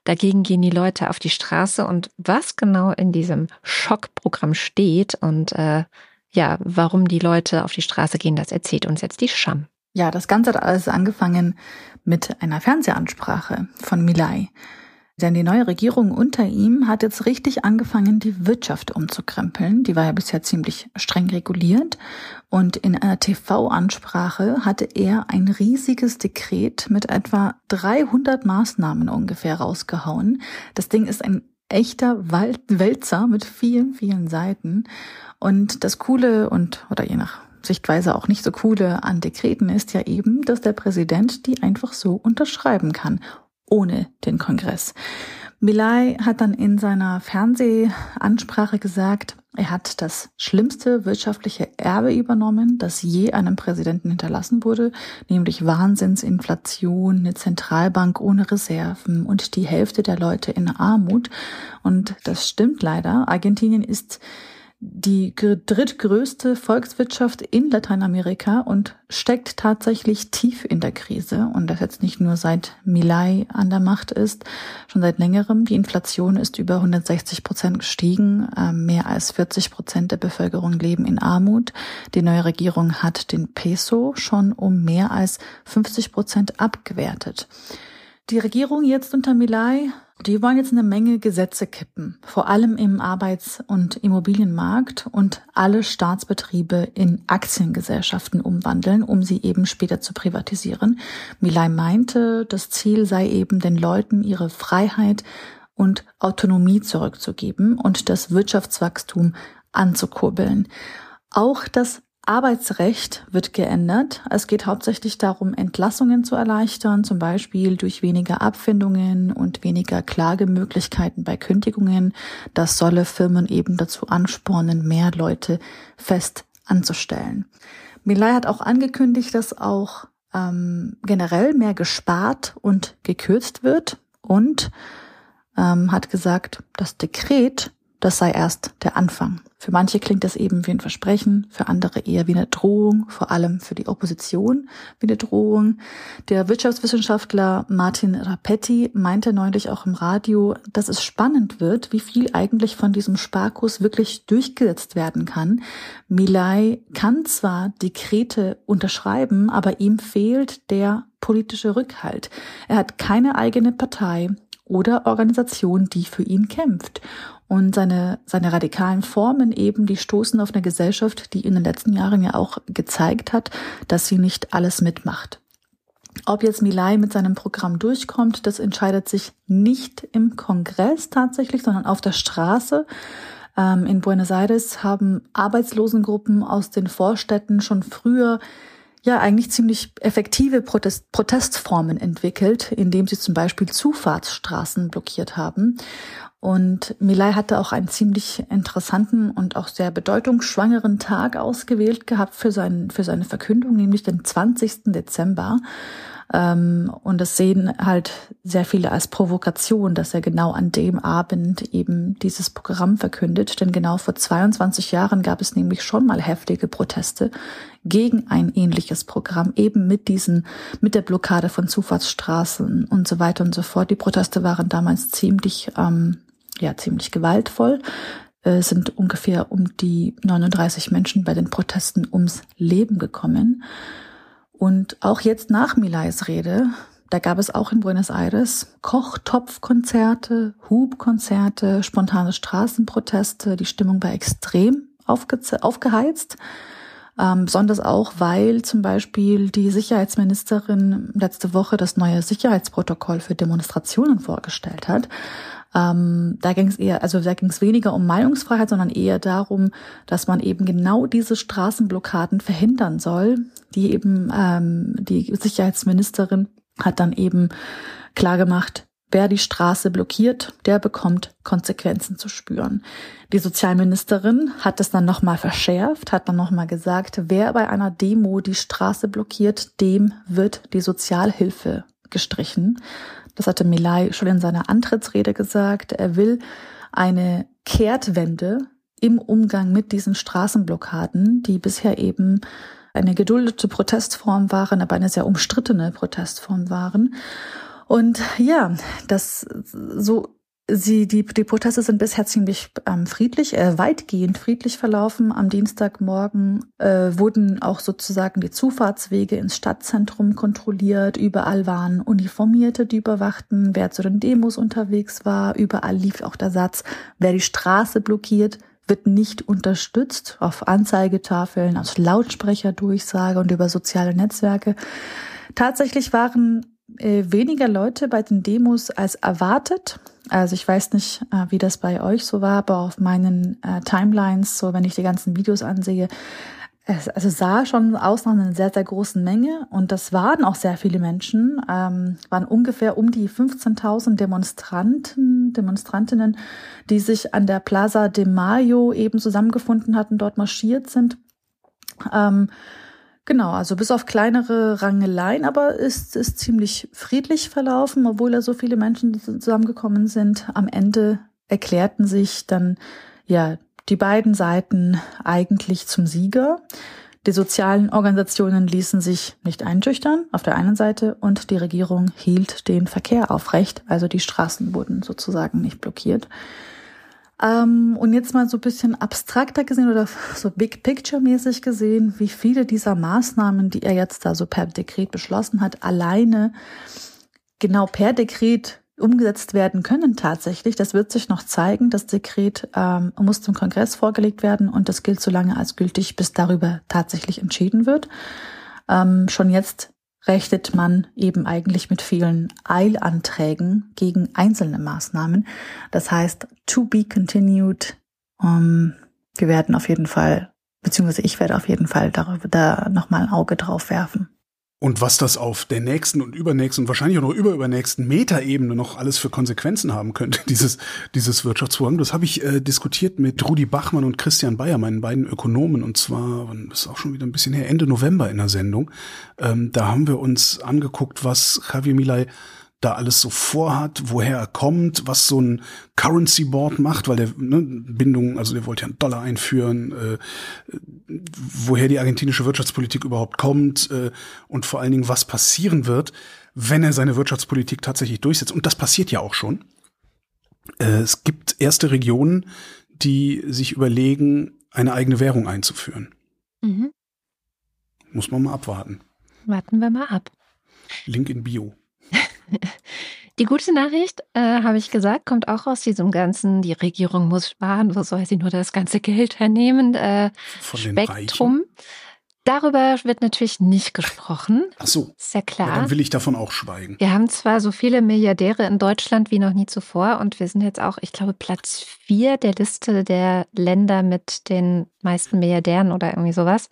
Dagegen gehen die Leute auf die Straße und was genau in diesem Schockprogramm steht und äh, ja, warum die Leute auf die Straße gehen, das erzählt uns jetzt die Scham. Ja, das Ganze hat alles angefangen mit einer Fernsehansprache von Milay. Denn die neue Regierung unter ihm hat jetzt richtig angefangen, die Wirtschaft umzukrempeln. Die war ja bisher ziemlich streng reguliert. Und in einer TV-Ansprache hatte er ein riesiges Dekret mit etwa 300 Maßnahmen ungefähr rausgehauen. Das Ding ist ein echter Wälzer mit vielen, vielen Seiten. Und das Coole und, oder je nach Sichtweise auch nicht so coole an Dekreten ist ja eben, dass der Präsident die einfach so unterschreiben kann ohne den Kongress. Milay hat dann in seiner Fernsehansprache gesagt, er hat das schlimmste wirtschaftliche Erbe übernommen, das je einem Präsidenten hinterlassen wurde, nämlich Wahnsinnsinflation, eine Zentralbank ohne Reserven und die Hälfte der Leute in Armut. Und das stimmt leider. Argentinien ist die drittgrößte Volkswirtschaft in Lateinamerika und steckt tatsächlich tief in der Krise. Und das jetzt nicht nur seit Milay an der Macht ist, schon seit längerem. Die Inflation ist über 160 Prozent gestiegen. Ähm, mehr als 40 Prozent der Bevölkerung leben in Armut. Die neue Regierung hat den Peso schon um mehr als 50 Prozent abgewertet. Die Regierung jetzt unter Milay die wollen jetzt eine Menge Gesetze kippen, vor allem im Arbeits- und Immobilienmarkt und alle Staatsbetriebe in Aktiengesellschaften umwandeln, um sie eben später zu privatisieren. Milay meinte, das Ziel sei eben, den Leuten ihre Freiheit und Autonomie zurückzugeben und das Wirtschaftswachstum anzukurbeln. Auch das Arbeitsrecht wird geändert. Es geht hauptsächlich darum, Entlassungen zu erleichtern, zum Beispiel durch weniger Abfindungen und weniger Klagemöglichkeiten bei Kündigungen. Das solle Firmen eben dazu anspornen, mehr Leute fest anzustellen. Milay hat auch angekündigt, dass auch ähm, generell mehr gespart und gekürzt wird und ähm, hat gesagt, das Dekret, das sei erst der Anfang. Für manche klingt das eben wie ein Versprechen, für andere eher wie eine Drohung, vor allem für die Opposition wie eine Drohung. Der Wirtschaftswissenschaftler Martin Rapetti meinte neulich auch im Radio, dass es spannend wird, wie viel eigentlich von diesem Sparkurs wirklich durchgesetzt werden kann. Milay kann zwar Dekrete unterschreiben, aber ihm fehlt der politische Rückhalt. Er hat keine eigene Partei oder Organisation, die für ihn kämpft. Und seine, seine radikalen Formen eben, die stoßen auf eine Gesellschaft, die in den letzten Jahren ja auch gezeigt hat, dass sie nicht alles mitmacht. Ob jetzt Milay mit seinem Programm durchkommt, das entscheidet sich nicht im Kongress tatsächlich, sondern auf der Straße. Ähm, in Buenos Aires haben Arbeitslosengruppen aus den Vorstädten schon früher ja eigentlich ziemlich effektive Protest Protestformen entwickelt, indem sie zum Beispiel Zufahrtsstraßen blockiert haben. Und Milay hatte auch einen ziemlich interessanten und auch sehr bedeutungsschwangeren Tag ausgewählt gehabt für, sein, für seine Verkündung, nämlich den 20. Dezember. Ähm, und das sehen halt sehr viele als Provokation, dass er genau an dem Abend eben dieses Programm verkündet. Denn genau vor 22 Jahren gab es nämlich schon mal heftige Proteste gegen ein ähnliches Programm, eben mit diesen, mit der Blockade von Zufahrtsstraßen und so weiter und so fort. Die Proteste waren damals ziemlich ähm, ja ziemlich gewaltvoll. Es sind ungefähr um die 39 Menschen bei den Protesten ums Leben gekommen. Und auch jetzt nach Milays Rede, da gab es auch in Buenos Aires Kochtopfkonzerte, Hubkonzerte, spontane Straßenproteste. Die Stimmung war extrem aufgeheizt. Ähm, besonders auch, weil zum Beispiel die Sicherheitsministerin letzte Woche das neue Sicherheitsprotokoll für Demonstrationen vorgestellt hat. Ähm, da ging es eher, also da ging es weniger um Meinungsfreiheit, sondern eher darum, dass man eben genau diese Straßenblockaden verhindern soll, die eben ähm, die Sicherheitsministerin hat dann eben klargemacht, wer die Straße blockiert, der bekommt Konsequenzen zu spüren. Die Sozialministerin hat es dann nochmal verschärft, hat dann nochmal gesagt, wer bei einer Demo die Straße blockiert, dem wird die Sozialhilfe gestrichen. Das hatte Milay schon in seiner Antrittsrede gesagt. Er will eine Kehrtwende im Umgang mit diesen Straßenblockaden, die bisher eben eine geduldete Protestform waren, aber eine sehr umstrittene Protestform waren. Und ja, das so Sie, die, die Proteste sind bisher ziemlich ähm, friedlich, äh, weitgehend friedlich verlaufen. Am Dienstagmorgen äh, wurden auch sozusagen die Zufahrtswege ins Stadtzentrum kontrolliert. Überall waren Uniformierte, die überwachten, wer zu den Demos unterwegs war. Überall lief auch der Satz, wer die Straße blockiert, wird nicht unterstützt auf Anzeigetafeln, aus Lautsprecherdurchsage und über soziale Netzwerke. Tatsächlich waren äh, weniger Leute bei den Demos als erwartet. Also ich weiß nicht, äh, wie das bei euch so war, aber auf meinen äh, Timelines, so wenn ich die ganzen Videos ansehe, es also sah schon aus nach einer sehr, sehr großen Menge und das waren auch sehr viele Menschen, ähm, waren ungefähr um die 15.000 Demonstranten, Demonstrantinnen, die sich an der Plaza de Mayo eben zusammengefunden hatten, dort marschiert sind. Ähm, genau, also bis auf kleinere Rangeleien, aber ist, ist ziemlich friedlich verlaufen, obwohl da so viele Menschen zusammengekommen sind. Am Ende erklärten sich dann ja die beiden Seiten eigentlich zum Sieger. Die sozialen Organisationen ließen sich nicht einschüchtern auf der einen Seite und die Regierung hielt den Verkehr aufrecht, also die Straßen wurden sozusagen nicht blockiert. Ähm, und jetzt mal so ein bisschen abstrakter gesehen oder so Big Picture mäßig gesehen, wie viele dieser Maßnahmen, die er jetzt da so per Dekret beschlossen hat, alleine genau per Dekret umgesetzt werden können tatsächlich. Das wird sich noch zeigen. Das Dekret ähm, muss dem Kongress vorgelegt werden und das gilt so lange als gültig, bis darüber tatsächlich entschieden wird. Ähm, schon jetzt rechnet man eben eigentlich mit vielen Eilanträgen gegen einzelne Maßnahmen. Das heißt, to be continued. Um, wir werden auf jeden Fall, beziehungsweise ich werde auf jeden Fall darüber da nochmal ein Auge drauf werfen. Und was das auf der nächsten und übernächsten und wahrscheinlich auch noch überübernächsten Metaebene noch alles für Konsequenzen haben könnte, dieses, dieses Wirtschaftsprogramm, das habe ich äh, diskutiert mit Rudi Bachmann und Christian Bayer, meinen beiden Ökonomen, und zwar, das ist auch schon wieder ein bisschen her, Ende November in der Sendung. Ähm, da haben wir uns angeguckt, was Javier Milei da alles so vorhat, woher er kommt, was so ein Currency Board macht, weil der ne, Bindung, also der wollte ja einen Dollar einführen, äh, woher die argentinische Wirtschaftspolitik überhaupt kommt äh, und vor allen Dingen, was passieren wird, wenn er seine Wirtschaftspolitik tatsächlich durchsetzt. Und das passiert ja auch schon. Äh, es gibt erste Regionen, die sich überlegen, eine eigene Währung einzuführen. Mhm. Muss man mal abwarten. Warten wir mal ab. Link in Bio. Die gute Nachricht, äh, habe ich gesagt, kommt auch aus diesem ganzen, die Regierung muss sparen, wo soll sie nur das ganze Geld hernehmen, äh, Von Spektrum. Darüber wird natürlich nicht gesprochen. Ach so. Ist ja klar. Ja, dann will ich davon auch schweigen. Wir haben zwar so viele Milliardäre in Deutschland wie noch nie zuvor und wir sind jetzt auch, ich glaube, Platz vier der Liste der Länder mit den meisten Milliardären oder irgendwie sowas.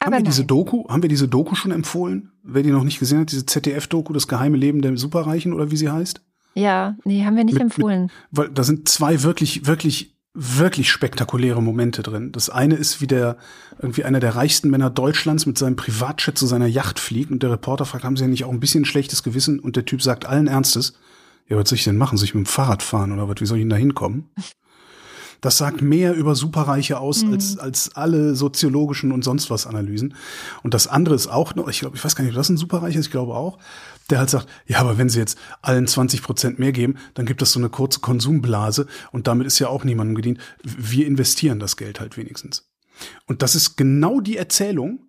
Aber haben wir diese Doku, haben wir diese Doku schon empfohlen? Wer die noch nicht gesehen hat, diese ZDF-Doku, das geheime Leben der Superreichen oder wie sie heißt? Ja, nee, haben wir nicht mit, empfohlen. Mit, weil da sind zwei wirklich, wirklich, wirklich spektakuläre Momente drin. Das eine ist, wie der irgendwie einer der reichsten Männer Deutschlands mit seinem Privatjet zu seiner Yacht fliegt und der Reporter fragt, haben Sie ja nicht auch ein bisschen schlechtes Gewissen? Und der Typ sagt allen Ernstes, ja, was soll ich denn machen? Soll ich mit dem Fahrrad fahren oder was? Wie soll ich denn da hinkommen? Das sagt mehr über Superreiche aus mhm. als, als alle soziologischen und sonst was Analysen. Und das andere ist auch noch, ich glaube, ich weiß gar nicht, ob das ein Superreich ist, ich glaube auch, der halt sagt, ja, aber wenn sie jetzt allen 20 Prozent mehr geben, dann gibt es so eine kurze Konsumblase und damit ist ja auch niemandem gedient. Wir investieren das Geld halt wenigstens. Und das ist genau die Erzählung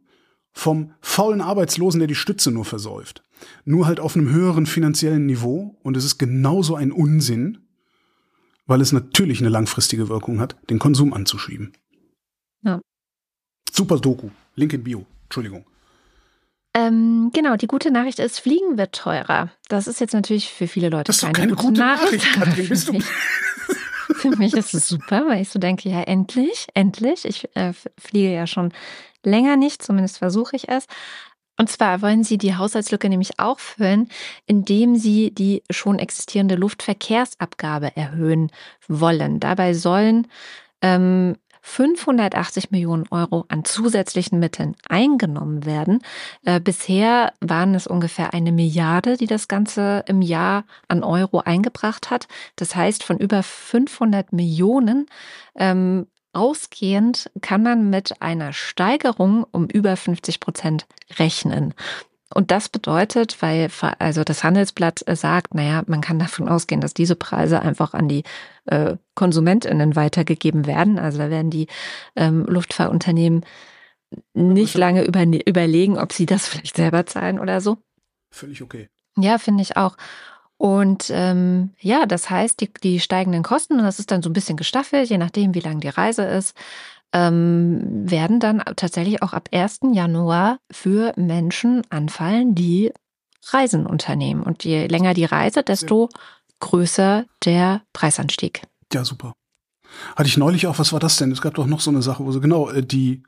vom faulen Arbeitslosen, der die Stütze nur versäuft. Nur halt auf einem höheren finanziellen Niveau. Und es ist genauso ein Unsinn, weil es natürlich eine langfristige Wirkung hat, den Konsum anzuschieben. Ja. Super Doku. Link in Bio. Entschuldigung. Ähm, genau, die gute Nachricht ist, Fliegen wird teurer. Das ist jetzt natürlich für viele Leute das ist keine, keine gute, gute Nachricht. Nachricht bist du für mich ist es super, weil ich so denke, ja, endlich, endlich. Ich äh, fliege ja schon länger nicht, zumindest versuche ich es. Und zwar wollen sie die Haushaltslücke nämlich auch füllen, indem sie die schon existierende Luftverkehrsabgabe erhöhen wollen. Dabei sollen ähm, 580 Millionen Euro an zusätzlichen Mitteln eingenommen werden. Äh, bisher waren es ungefähr eine Milliarde, die das Ganze im Jahr an Euro eingebracht hat. Das heißt, von über 500 Millionen ähm, Ausgehend kann man mit einer Steigerung um über 50 Prozent rechnen. Und das bedeutet, weil also das Handelsblatt sagt, naja, man kann davon ausgehen, dass diese Preise einfach an die äh, KonsumentInnen weitergegeben werden. Also da werden die ähm, Luftfahrtunternehmen nicht lange über, überlegen, ob sie das vielleicht selber zahlen oder so. Völlig okay. Ja, finde ich auch. Und ähm, ja, das heißt, die, die steigenden Kosten, und das ist dann so ein bisschen gestaffelt, je nachdem, wie lang die Reise ist, ähm, werden dann tatsächlich auch ab 1. Januar für Menschen anfallen, die Reisen unternehmen. Und je länger die Reise, desto größer der Preisanstieg. Ja, super. Hatte ich neulich auch, was war das denn? Es gab doch noch so eine Sache, wo so genau äh, die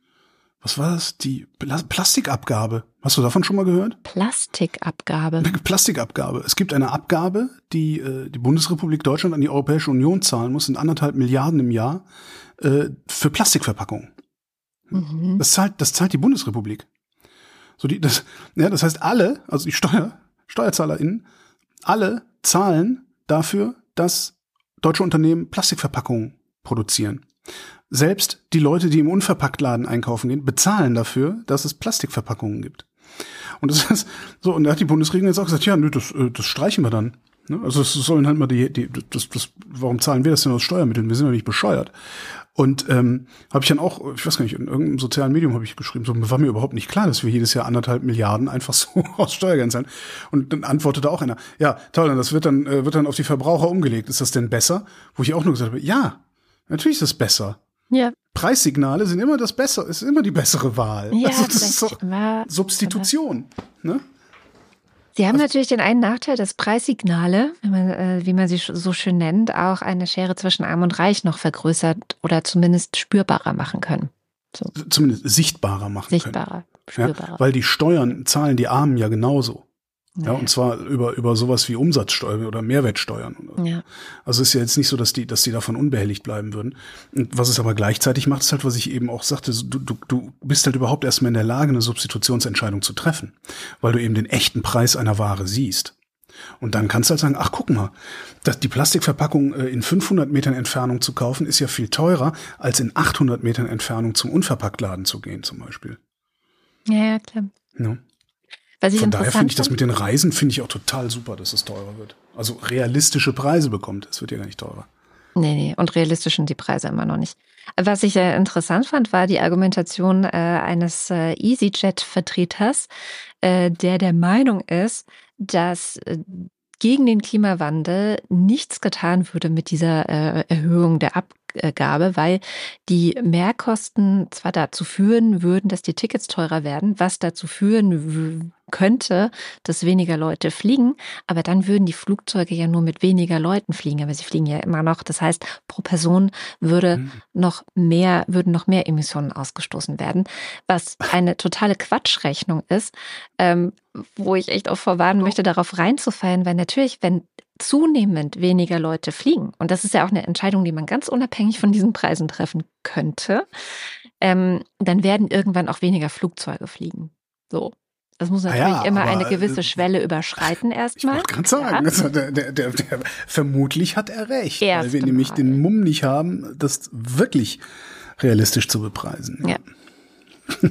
was war das? Die Pla Plastikabgabe. Hast du davon schon mal gehört? Plastikabgabe. Plastikabgabe. Es gibt eine Abgabe, die äh, die Bundesrepublik Deutschland an die Europäische Union zahlen muss, sind anderthalb Milliarden im Jahr äh, für Plastikverpackungen. Mhm. Das zahlt, das zahlt die Bundesrepublik. So die, das, ja, das heißt alle, also die Steuer, SteuerzahlerInnen, alle zahlen dafür, dass deutsche Unternehmen Plastikverpackungen produzieren. Selbst die Leute, die im Unverpacktladen einkaufen gehen, bezahlen dafür, dass es Plastikverpackungen gibt. Und das ist so, und da hat die Bundesregierung jetzt auch gesagt, ja, nö, das, äh, das streichen wir dann. Ne? Also es sollen halt mal die, die das, das, warum zahlen wir das denn aus Steuermitteln? Wir sind doch nicht bescheuert. Und ähm, habe ich dann auch, ich weiß gar nicht, in irgendeinem sozialen Medium habe ich geschrieben, so war mir überhaupt nicht klar, dass wir jedes Jahr anderthalb Milliarden einfach so aus Steuergeld zahlen. Und dann antwortete auch einer, ja, toll, das wird dann, äh, wird dann auf die Verbraucher umgelegt. Ist das denn besser? Wo ich auch nur gesagt habe, ja, natürlich ist das besser. Ja. Preissignale sind immer das Bessere, ist immer die bessere Wahl. Ja, also das ist doch Substitution. Ne? Sie haben also, natürlich den einen Nachteil, dass Preissignale, man, äh, wie man sie so schön nennt, auch eine Schere zwischen Arm und Reich noch vergrößert oder zumindest spürbarer machen können. So. Zumindest sichtbarer machen sichtbarer, können. Spürbarer, ja, Weil die Steuern zahlen die Armen ja genauso. Ja, und zwar über, über sowas wie Umsatzsteuer oder Mehrwertsteuern. Ja. Also ist ja jetzt nicht so, dass die, dass die davon unbehelligt bleiben würden. Und was es aber gleichzeitig macht, ist halt, was ich eben auch sagte, du, du, du bist halt überhaupt erstmal in der Lage, eine Substitutionsentscheidung zu treffen, weil du eben den echten Preis einer Ware siehst. Und dann kannst du halt sagen, ach guck mal, dass die Plastikverpackung äh, in 500 Metern Entfernung zu kaufen, ist ja viel teurer, als in 800 Metern Entfernung zum Unverpacktladen zu gehen zum Beispiel. Ja, ja, klar. Ja. Was ich Von daher finde ich das mit den Reisen finde ich auch total super, dass es teurer wird. Also realistische Preise bekommt. Es wird ja gar nicht teurer. Nee, nee, und realistisch sind die Preise immer noch nicht. Was ich sehr interessant fand, war die Argumentation äh, eines äh, EasyJet-Vertreters, äh, der der Meinung ist, dass äh, gegen den Klimawandel nichts getan würde mit dieser äh, Erhöhung der Abgabe, weil die Mehrkosten zwar dazu führen würden, dass die Tickets teurer werden, was dazu führen könnte, dass weniger Leute fliegen, aber dann würden die Flugzeuge ja nur mit weniger Leuten fliegen, aber sie fliegen ja immer noch. Das heißt, pro Person würde mhm. noch mehr, würden noch mehr Emissionen ausgestoßen werden, was eine totale Quatschrechnung ist, ähm, wo ich echt auch vorwarnen möchte, darauf reinzufallen, weil natürlich, wenn zunehmend weniger Leute fliegen, und das ist ja auch eine Entscheidung, die man ganz unabhängig von diesen Preisen treffen könnte, ähm, dann werden irgendwann auch weniger Flugzeuge fliegen. So. Das muss natürlich ja, immer eine gewisse äh, Schwelle überschreiten erstmal. Ich gerade sagen, ja. also der, der, der, der, vermutlich hat er recht, Erst weil wir nämlich den Mumm nicht haben, das wirklich realistisch zu bepreisen. Ja.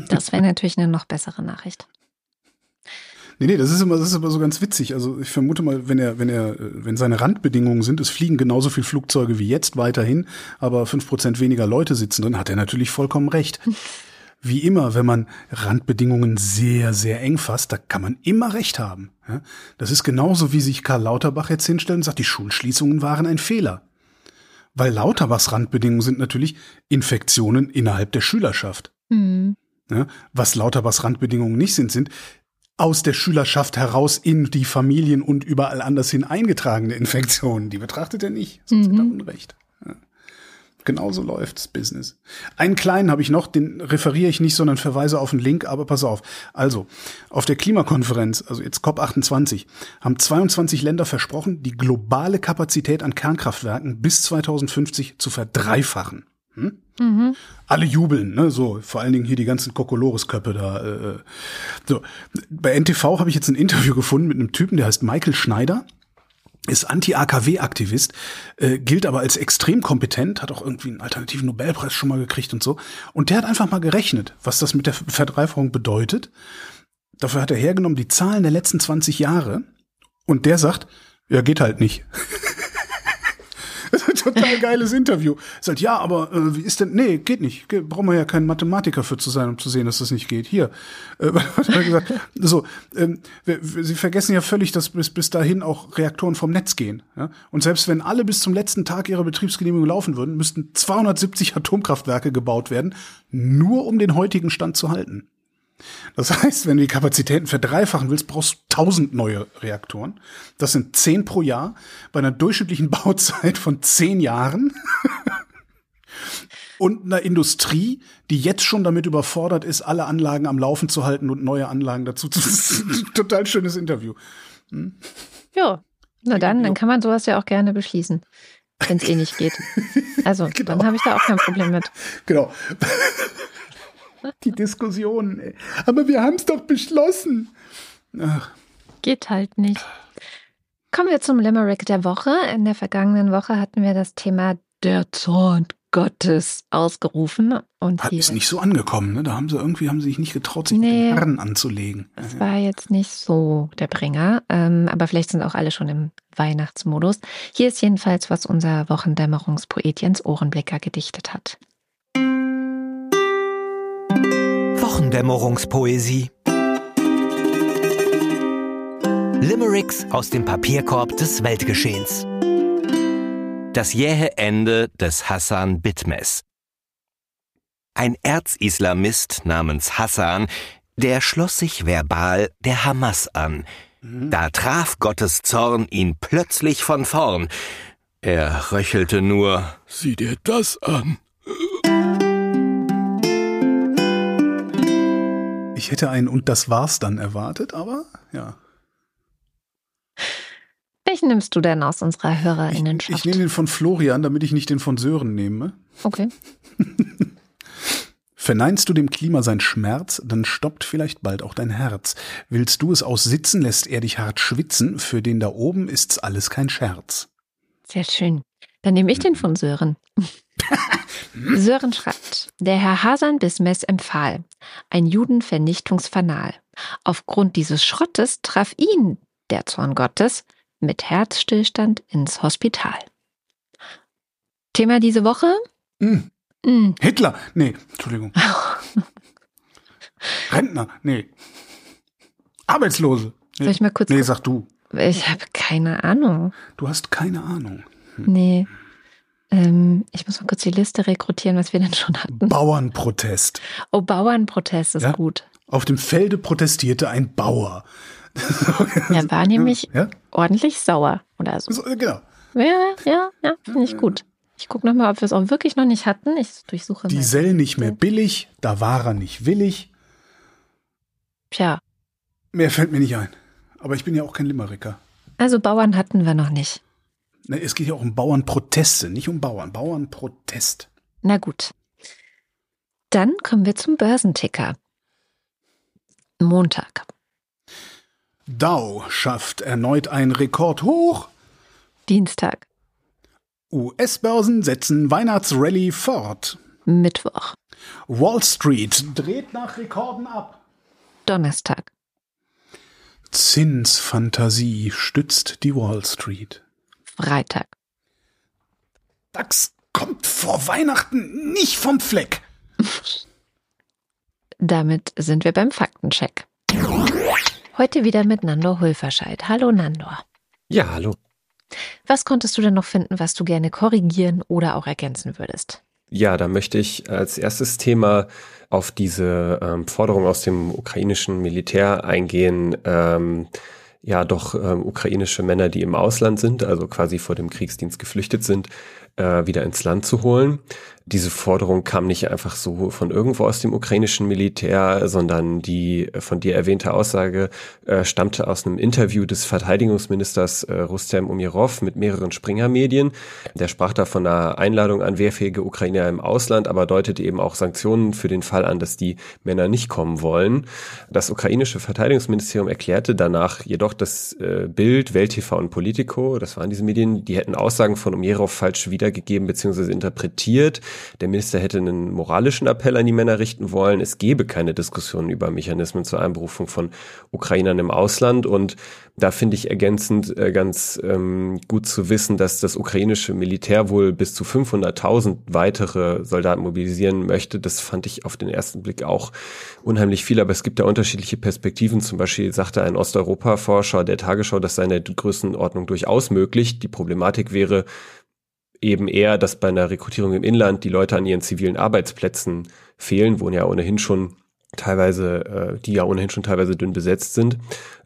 Das wäre natürlich eine noch bessere Nachricht. Nee, nee, das ist immer, das ist immer so ganz witzig. Also ich vermute mal, wenn er, wenn er, wenn seine Randbedingungen sind, es fliegen genauso viel Flugzeuge wie jetzt weiterhin, aber fünf Prozent weniger Leute sitzen drin, hat er natürlich vollkommen recht. wie immer, wenn man Randbedingungen sehr, sehr eng fasst, da kann man immer recht haben. Das ist genauso, wie sich Karl Lauterbach jetzt hinstellt und sagt, die Schulschließungen waren ein Fehler. Weil Lauterbachs Randbedingungen sind natürlich Infektionen innerhalb der Schülerschaft. Mhm. Was Lauterbachs Randbedingungen nicht sind, sind aus der Schülerschaft heraus in die Familien und überall anders hin eingetragene Infektionen. Die betrachtet er nicht, sonst mhm. hat er Unrecht. Genauso läuft's Business. Einen kleinen habe ich noch, den referiere ich nicht, sondern verweise auf einen Link, aber pass auf. Also, auf der Klimakonferenz, also jetzt COP28, haben 22 Länder versprochen, die globale Kapazität an Kernkraftwerken bis 2050 zu verdreifachen. Hm? Mhm. Alle jubeln, ne? So, vor allen Dingen hier die ganzen Kokolores-Köppe da. Äh, äh. so, bei NTV habe ich jetzt ein Interview gefunden mit einem Typen, der heißt Michael Schneider ist Anti-AKW-Aktivist, äh, gilt aber als extrem kompetent, hat auch irgendwie einen alternativen Nobelpreis schon mal gekriegt und so. Und der hat einfach mal gerechnet, was das mit der Verdreifachung bedeutet. Dafür hat er hergenommen die Zahlen der letzten 20 Jahre und der sagt, ja, geht halt nicht. Total geiles Interview. Sagt, ja, aber äh, wie ist denn, nee, geht nicht. Ge brauchen wir ja keinen Mathematiker für zu sein, um zu sehen, dass das nicht geht. Hier, äh, gesagt? So, ähm, wir, wir, Sie vergessen ja völlig, dass bis, bis dahin auch Reaktoren vom Netz gehen. Ja? Und selbst wenn alle bis zum letzten Tag ihrer Betriebsgenehmigung laufen würden, müssten 270 Atomkraftwerke gebaut werden, nur um den heutigen Stand zu halten. Das heißt, wenn du die Kapazitäten verdreifachen willst, brauchst du 1000 neue Reaktoren. Das sind 10 pro Jahr bei einer durchschnittlichen Bauzeit von 10 Jahren. und einer Industrie, die jetzt schon damit überfordert ist, alle Anlagen am Laufen zu halten und neue Anlagen dazu zu. Total schönes Interview. Hm? Ja, na dann, dann kann man sowas ja auch gerne beschließen, wenn es eh nicht geht. Also, genau. dann habe ich da auch kein Problem mit. Genau. Die Diskussion. Ey. Aber wir haben es doch beschlossen. Ach. Geht halt nicht. Kommen wir zum Limerick der Woche. In der vergangenen Woche hatten wir das Thema der Zorn Gottes ausgerufen. Und Hat, ist nicht so angekommen, ne? Da haben sie irgendwie haben sie sich nicht getraut, sich nee, den Herren anzulegen. Das war jetzt nicht so der Bringer, ähm, aber vielleicht sind auch alle schon im Weihnachtsmodus. Hier ist jedenfalls, was unser Wochendämmerungspoet Jens Ohrenblicker gedichtet hat. Wochendämmerungspoesie. Limericks aus dem Papierkorb des Weltgeschehens. Das jähe Ende des Hassan Bitmes. Ein Erzislamist namens Hassan, der schloss sich verbal der Hamas an. Da traf Gottes Zorn ihn plötzlich von vorn. Er röchelte nur, sieh dir das an. Hätte ein und das war's dann erwartet, aber ja. Welchen nimmst du denn aus unserer Hörerinnenschaft? Ich, ich nehme den von Florian, damit ich nicht den von Sören nehme. Okay. Verneinst du dem Klima sein Schmerz, dann stoppt vielleicht bald auch dein Herz. Willst du es aussitzen, lässt er dich hart schwitzen, für den da oben ist's alles kein Scherz. Sehr schön. Dann nehme ich den von Sören. Sören schreibt, der Herr Hasan Bismes empfahl, ein Judenvernichtungsfanal. Aufgrund dieses Schrottes traf ihn, der Zorn Gottes, mit Herzstillstand ins Hospital. Thema diese Woche? Mm. Mm. Hitler. Nee, Entschuldigung. Rentner. Nee. Arbeitslose. Nee. Soll ich mal kurz. Nee, sag du. Ich habe keine Ahnung. Du hast keine Ahnung. Hm. Nee. Ähm, ich muss mal kurz die Liste rekrutieren, was wir denn schon hatten. Bauernprotest. Oh, Bauernprotest ist ja? gut. Auf dem Felde protestierte ein Bauer. er war nämlich ja? ordentlich sauer oder so. so genau. Ja, ja, ja, finde ich gut. Ich gucke nochmal, ob wir es auch wirklich noch nicht hatten. Ich durchsuche Die Sell nicht mehr billig, da war er nicht willig. Tja. Mehr fällt mir nicht ein. Aber ich bin ja auch kein Limmericker. Also Bauern hatten wir noch nicht. Ne, es geht ja auch um Bauernproteste, nicht um Bauern. Bauernprotest. Na gut. Dann kommen wir zum Börsenticker. Montag. Dow schafft erneut ein Rekord hoch. Dienstag. US-Börsen setzen Weihnachtsrallye fort. Mittwoch. Wall Street dreht nach Rekorden ab. Donnerstag. Zinsfantasie stützt die Wall Street. Freitag. DAX kommt vor Weihnachten nicht vom Fleck. Damit sind wir beim Faktencheck. Heute wieder mit Nando Hulverscheid. Hallo Nandor. Ja, hallo. Was konntest du denn noch finden, was du gerne korrigieren oder auch ergänzen würdest? Ja, da möchte ich als erstes Thema auf diese ähm, Forderung aus dem ukrainischen Militär eingehen. Ähm, ja, doch ähm, ukrainische Männer, die im Ausland sind, also quasi vor dem Kriegsdienst geflüchtet sind, äh, wieder ins Land zu holen. Diese Forderung kam nicht einfach so von irgendwo aus dem ukrainischen Militär, sondern die von dir erwähnte Aussage äh, stammte aus einem Interview des Verteidigungsministers äh, Rustem Umirov mit mehreren Springer-Medien. Der sprach da von einer Einladung an wehrfähige Ukrainer im Ausland, aber deutete eben auch Sanktionen für den Fall an, dass die Männer nicht kommen wollen. Das ukrainische Verteidigungsministerium erklärte danach jedoch das äh, Bild, Welt TV und Politico, das waren diese Medien, die hätten Aussagen von Umirov falsch wiedergegeben bzw. interpretiert. Der Minister hätte einen moralischen Appell an die Männer richten wollen. Es gebe keine Diskussion über Mechanismen zur Einberufung von Ukrainern im Ausland. Und da finde ich ergänzend äh, ganz ähm, gut zu wissen, dass das ukrainische Militär wohl bis zu 500.000 weitere Soldaten mobilisieren möchte. Das fand ich auf den ersten Blick auch unheimlich viel. Aber es gibt da unterschiedliche Perspektiven. Zum Beispiel sagte ein Osteuropa-Forscher der Tagesschau, dass seine Größenordnung durchaus möglich. Die Problematik wäre, eben eher, dass bei einer Rekrutierung im Inland die Leute an ihren zivilen Arbeitsplätzen fehlen, wo ja ohnehin schon teilweise, äh, die ja ohnehin schon teilweise dünn besetzt sind.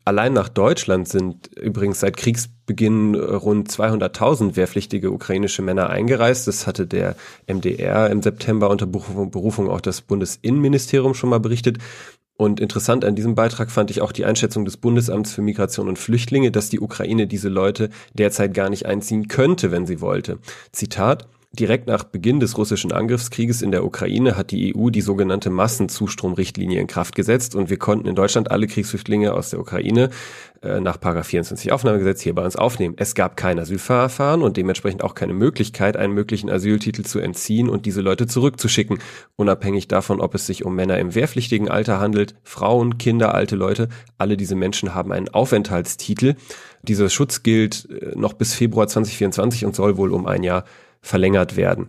Allein nach Deutschland sind übrigens seit Kriegsbeginn rund 200.000 wehrpflichtige ukrainische Männer eingereist. Das hatte der MDR im September unter Berufung auch das Bundesinnenministerium schon mal berichtet. Und interessant an diesem Beitrag fand ich auch die Einschätzung des Bundesamts für Migration und Flüchtlinge, dass die Ukraine diese Leute derzeit gar nicht einziehen könnte, wenn sie wollte. Zitat Direkt nach Beginn des russischen Angriffskrieges in der Ukraine hat die EU die sogenannte Massenzustromrichtlinie in Kraft gesetzt und wir konnten in Deutschland alle Kriegsflüchtlinge aus der Ukraine äh, nach 24 Aufnahmegesetz hier bei uns aufnehmen. Es gab kein Asylverfahren und dementsprechend auch keine Möglichkeit, einen möglichen Asyltitel zu entziehen und diese Leute zurückzuschicken, unabhängig davon, ob es sich um Männer im wehrpflichtigen Alter handelt, Frauen, Kinder, alte Leute. Alle diese Menschen haben einen Aufenthaltstitel. Dieser Schutz gilt äh, noch bis Februar 2024 und soll wohl um ein Jahr verlängert werden.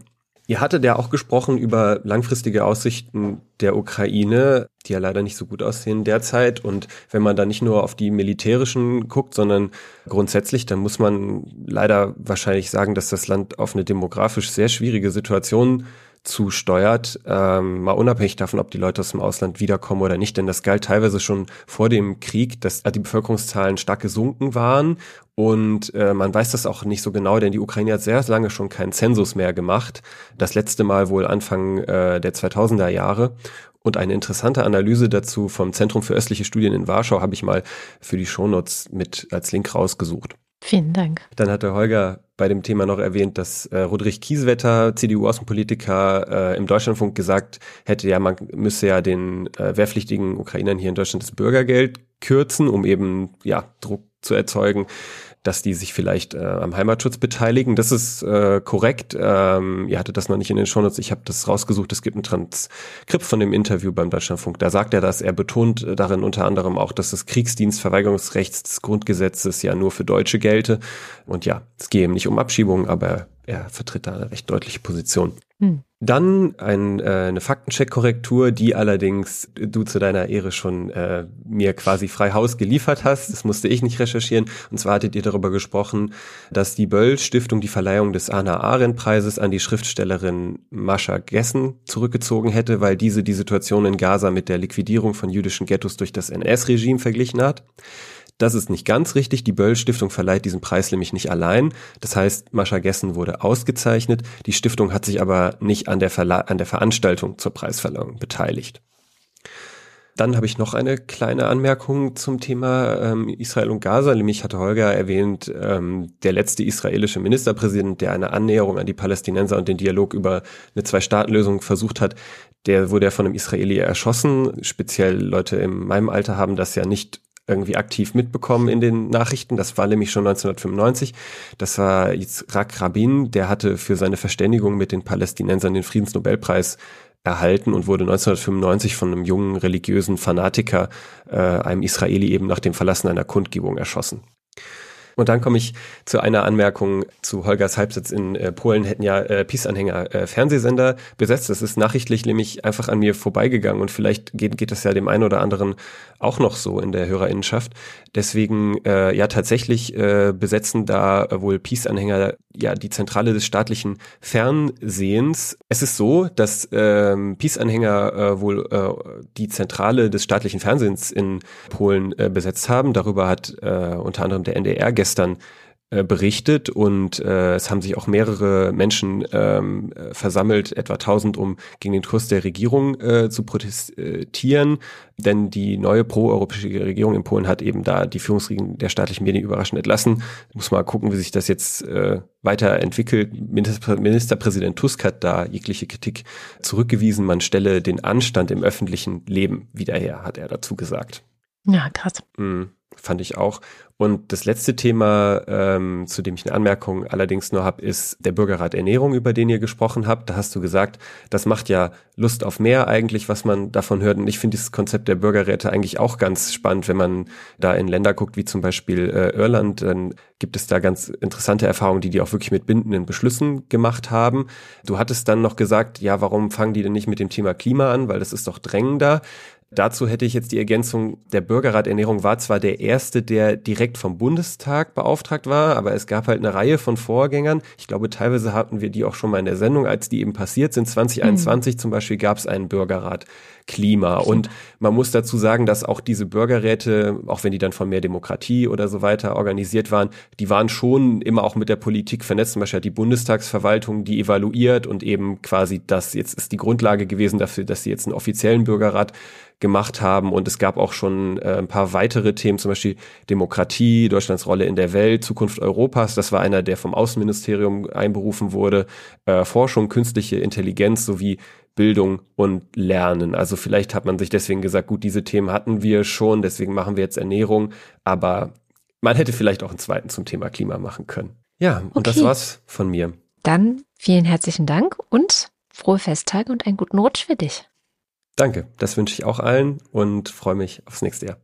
Ihr hattet ja auch gesprochen über langfristige Aussichten der Ukraine, die ja leider nicht so gut aussehen derzeit. Und wenn man da nicht nur auf die militärischen guckt, sondern grundsätzlich, dann muss man leider wahrscheinlich sagen, dass das Land auf eine demografisch sehr schwierige Situation zusteuert, ähm, mal unabhängig davon, ob die Leute aus dem Ausland wiederkommen oder nicht, denn das galt teilweise schon vor dem Krieg, dass die Bevölkerungszahlen stark gesunken waren. Und äh, man weiß das auch nicht so genau, denn die Ukraine hat sehr lange schon keinen Zensus mehr gemacht, das letzte Mal wohl Anfang äh, der 2000er Jahre und eine interessante Analyse dazu vom Zentrum für östliche Studien in Warschau habe ich mal für die Shownotes mit als Link rausgesucht. Vielen Dank. Dann hat der Holger bei dem Thema noch erwähnt, dass äh, Rodrich Kieswetter, CDU-Außenpolitiker, äh, im Deutschlandfunk gesagt hätte, ja, man müsse ja den äh, wehrpflichtigen Ukrainern hier in Deutschland das Bürgergeld kürzen, um eben ja Druck zu erzeugen dass die sich vielleicht äh, am Heimatschutz beteiligen. Das ist äh, korrekt. Ähm, ihr hattet das noch nicht in den Shownotes. Ich habe das rausgesucht. Es gibt ein Transkript von dem Interview beim Deutschlandfunk. Da sagt er das. Er betont äh, darin unter anderem auch, dass das Kriegsdienstverweigerungsrecht des Grundgesetzes ja nur für Deutsche gelte. Und ja, es gehe ihm nicht um Abschiebungen, aber er vertritt da eine recht deutliche Position. Hm. Dann ein, äh, eine Faktencheck-Korrektur, die allerdings du zu deiner Ehre schon äh, mir quasi frei Haus geliefert hast. Das musste ich nicht recherchieren. Und zwar hattet ihr darüber gesprochen, dass die Böll-Stiftung die Verleihung des Anna Arendt-Preises an die Schriftstellerin Mascha Gessen zurückgezogen hätte, weil diese die Situation in Gaza mit der Liquidierung von jüdischen Ghettos durch das NS-Regime verglichen hat. Das ist nicht ganz richtig. Die Böll Stiftung verleiht diesen Preis nämlich nicht allein. Das heißt, Mascha Gessen wurde ausgezeichnet. Die Stiftung hat sich aber nicht an der, Verla an der Veranstaltung zur Preisverleihung beteiligt. Dann habe ich noch eine kleine Anmerkung zum Thema ähm, Israel und Gaza. Nämlich hatte Holger erwähnt, ähm, der letzte israelische Ministerpräsident, der eine Annäherung an die Palästinenser und den Dialog über eine Zwei-Staaten-Lösung versucht hat, der wurde ja von einem Israeli erschossen. Speziell Leute in meinem Alter haben das ja nicht irgendwie aktiv mitbekommen in den Nachrichten. Das war nämlich schon 1995. Das war Yitzhak Rabin, der hatte für seine Verständigung mit den Palästinensern den Friedensnobelpreis erhalten und wurde 1995 von einem jungen religiösen Fanatiker, äh, einem Israeli, eben nach dem Verlassen einer Kundgebung erschossen. Und dann komme ich zu einer Anmerkung zu Holgers Halbsitz in äh, Polen hätten ja äh, Peace-Anhänger äh, Fernsehsender besetzt. Das ist nachrichtlich nämlich einfach an mir vorbeigegangen und vielleicht geht, geht das ja dem einen oder anderen auch noch so in der Hörerinnenschaft. Deswegen äh, ja tatsächlich äh, besetzen da wohl Peace-Anhänger ja die Zentrale des staatlichen Fernsehens. Es ist so, dass ähm, Peace-Anhänger äh, wohl äh, die Zentrale des staatlichen Fernsehens in Polen äh, besetzt haben. Darüber hat äh, unter anderem der NDR gestern äh, berichtet und äh, es haben sich auch mehrere Menschen ähm, versammelt, etwa 1000, um gegen den Kurs der Regierung äh, zu protestieren, denn die neue proeuropäische Regierung in Polen hat eben da die Führungsriegen der staatlichen Medien überraschend entlassen. Muss mal gucken, wie sich das jetzt äh, weiterentwickelt. Minister, Ministerpräsident Tusk hat da jegliche Kritik zurückgewiesen. Man stelle den Anstand im öffentlichen Leben wieder her, hat er dazu gesagt. Ja, krass. Mhm, fand ich auch. Und das letzte Thema, ähm, zu dem ich eine Anmerkung allerdings nur habe, ist der Bürgerrat Ernährung, über den ihr gesprochen habt. Da hast du gesagt, das macht ja Lust auf mehr eigentlich, was man davon hört. Und ich finde dieses Konzept der Bürgerräte eigentlich auch ganz spannend, wenn man da in Länder guckt, wie zum Beispiel äh, Irland, dann gibt es da ganz interessante Erfahrungen, die die auch wirklich mit bindenden Beschlüssen gemacht haben. Du hattest dann noch gesagt, ja, warum fangen die denn nicht mit dem Thema Klima an, weil das ist doch drängender. Dazu hätte ich jetzt die Ergänzung, der Bürgerrat Ernährung war zwar der erste, der direkt vom Bundestag beauftragt war, aber es gab halt eine Reihe von Vorgängern. Ich glaube, teilweise hatten wir die auch schon mal in der Sendung, als die eben passiert sind. 2021 mhm. zum Beispiel gab es einen Bürgerrat Klima. Und man muss dazu sagen, dass auch diese Bürgerräte, auch wenn die dann von mehr Demokratie oder so weiter organisiert waren, die waren schon immer auch mit der Politik vernetzt. Zum Beispiel hat die Bundestagsverwaltung die evaluiert und eben quasi das jetzt ist die Grundlage gewesen dafür, dass sie jetzt einen offiziellen Bürgerrat gemacht haben. Und es gab auch schon äh, ein paar weitere Themen, zum Beispiel Demokratie, Deutschlands Rolle in der Welt, Zukunft Europas. Das war einer, der vom Außenministerium einberufen wurde. Äh, Forschung, künstliche Intelligenz sowie Bildung und Lernen. Also vielleicht hat man sich deswegen gesagt, gut, diese Themen hatten wir schon, deswegen machen wir jetzt Ernährung. Aber man hätte vielleicht auch einen zweiten zum Thema Klima machen können. Ja, und okay. das war's von mir. Dann vielen herzlichen Dank und frohe Festtage und einen guten Rutsch für dich. Danke, das wünsche ich auch allen und freue mich aufs nächste Jahr.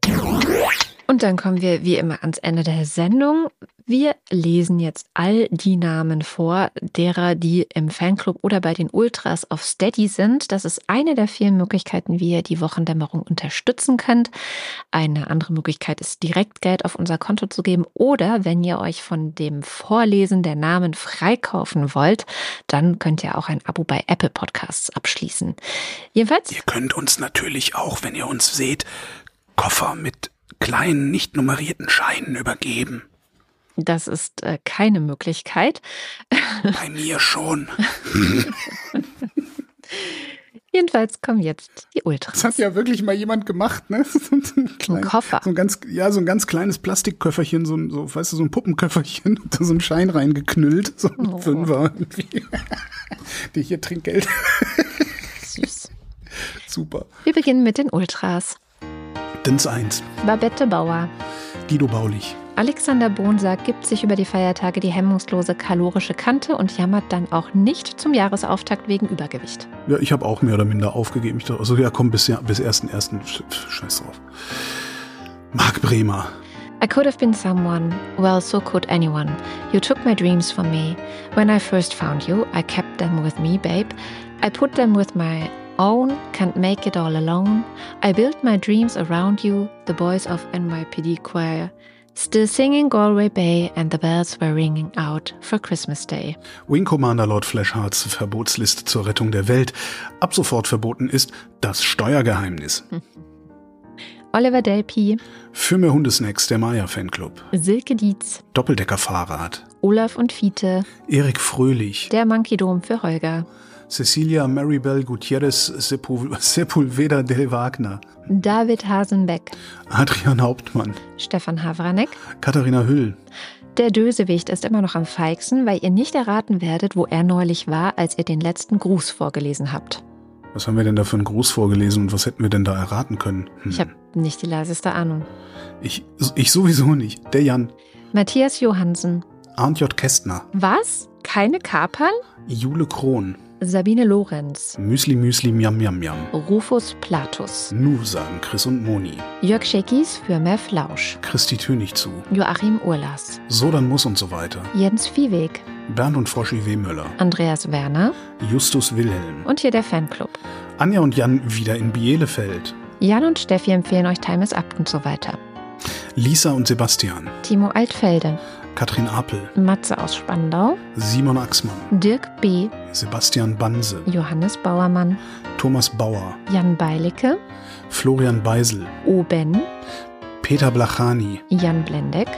Und dann kommen wir wie immer ans Ende der Sendung. Wir lesen jetzt all die Namen vor, derer, die im Fanclub oder bei den Ultras auf Steady sind. Das ist eine der vielen Möglichkeiten, wie ihr die Wochendämmerung unterstützen könnt. Eine andere Möglichkeit ist, direkt Geld auf unser Konto zu geben. Oder wenn ihr euch von dem Vorlesen der Namen freikaufen wollt, dann könnt ihr auch ein Abo bei Apple Podcasts abschließen. Jedenfalls. Ihr könnt uns natürlich auch, wenn ihr uns seht, Koffer mit kleinen, nicht nummerierten Scheinen übergeben. Das ist äh, keine Möglichkeit. Bei mir schon. Jedenfalls kommen jetzt die Ultras. Das hat ja wirklich mal jemand gemacht, ne? So ein, klein, Koffer. So ein ganz, ja, so ein ganz kleines Plastikköfferchen, so ein, so, weißt du, so ein Puppenköfferchen, da so ein Schein reingeknüllt, so ein oh. Fünfer irgendwie. Die hier Trinkgeld. Süß. Super. Wir beginnen mit den Ultras. Dins 1. Babette Bauer. Guido Baulich. Alexander Bonsack gibt sich über die Feiertage die hemmungslose kalorische Kante und jammert dann auch nicht zum Jahresauftakt wegen Übergewicht. Ja, ich habe auch mehr oder minder aufgegeben. Ich dachte, also ja, komm, bis, bis 1.1. Scheiß drauf. Marc Bremer. I could have been someone, well, so could anyone. You took my dreams from me. When I first found you, I kept them with me, babe. I put them with my own, can't make it all alone. I built my dreams around you, the boys of NYPD choir. Still singing Galway Bay and the bells were ringing out for Christmas Day. Wing Commander Lord Flashhearts Verbotsliste zur Rettung der Welt. Ab sofort verboten ist das Steuergeheimnis. Oliver Delpi. Für mehr Hundesnacks der Maya Fanclub. Silke Dietz. Doppeldecker Fahrrad. Olaf und Fiete. Erik Fröhlich. Der Monkey Dom für Holger. Cecilia Maribel Gutierrez Sepulveda del Wagner. David Hasenbeck. Adrian Hauptmann. Stefan Havranek. Katharina Hüll. Der Dösewicht ist immer noch am feigsten, weil ihr nicht erraten werdet, wo er neulich war, als ihr den letzten Gruß vorgelesen habt. Was haben wir denn da für einen Gruß vorgelesen und was hätten wir denn da erraten können? Hm. Ich habe nicht die leiseste Ahnung. Ich, ich sowieso nicht. Der Jan. Matthias Johansen. Arndt J. Kästner. Was? Keine Kapern? Jule Krohn. Sabine Lorenz. Müsli Müsli Miam Miam Miam. Rufus Platus. Nu sagen Chris und Moni. Jörg Scheckis für mehr Flausch. Christi Tönig zu. Joachim Urlas. So dann muss und so weiter. Jens Viehweg. Bernd und Froschi W. Möller. Andreas Werner. Justus Wilhelm. Und hier der Fanclub. Anja und Jan wieder in Bielefeld. Jan und Steffi empfehlen euch Time is Up und so weiter. Lisa und Sebastian. Timo Altfelde. Katrin Apel, Matze aus Spandau, Simon Axmann, Dirk B., Sebastian Banse, Johannes Bauermann, Thomas Bauer, Jan Beilicke, Florian Beisel, Oben, Peter Blachani, Jan Blendek,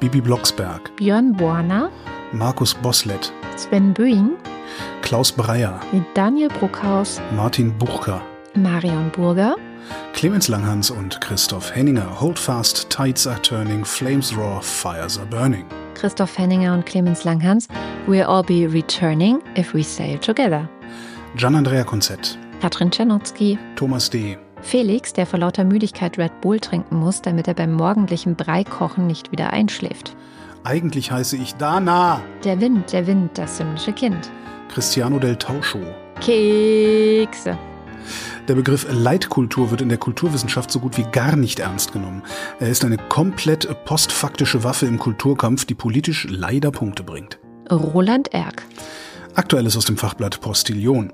Bibi Blocksberg, Björn Borner, Markus Boslett, Sven Böing, Klaus Breyer, Daniel Bruckhaus, Martin Buchka, Marion Burger, Clemens Langhans und Christoph Henninger. Hold fast, tides are turning, flames roar, fires are burning. Christoph Henninger und Clemens Langhans. We'll all be returning if we sail together. Gian-Andrea Konzett. Katrin Czernotzki. Thomas D. Felix, der vor lauter Müdigkeit Red Bull trinken muss, damit er beim morgendlichen Breikochen nicht wieder einschläft. Eigentlich heiße ich Dana. Der Wind, der Wind, das himmlische Kind. Cristiano del Tauscho. Kekse. Der Begriff Leitkultur wird in der Kulturwissenschaft so gut wie gar nicht ernst genommen. Er ist eine komplett postfaktische Waffe im Kulturkampf, die politisch leider Punkte bringt. Roland Erck. Aktuelles aus dem Fachblatt Postillion.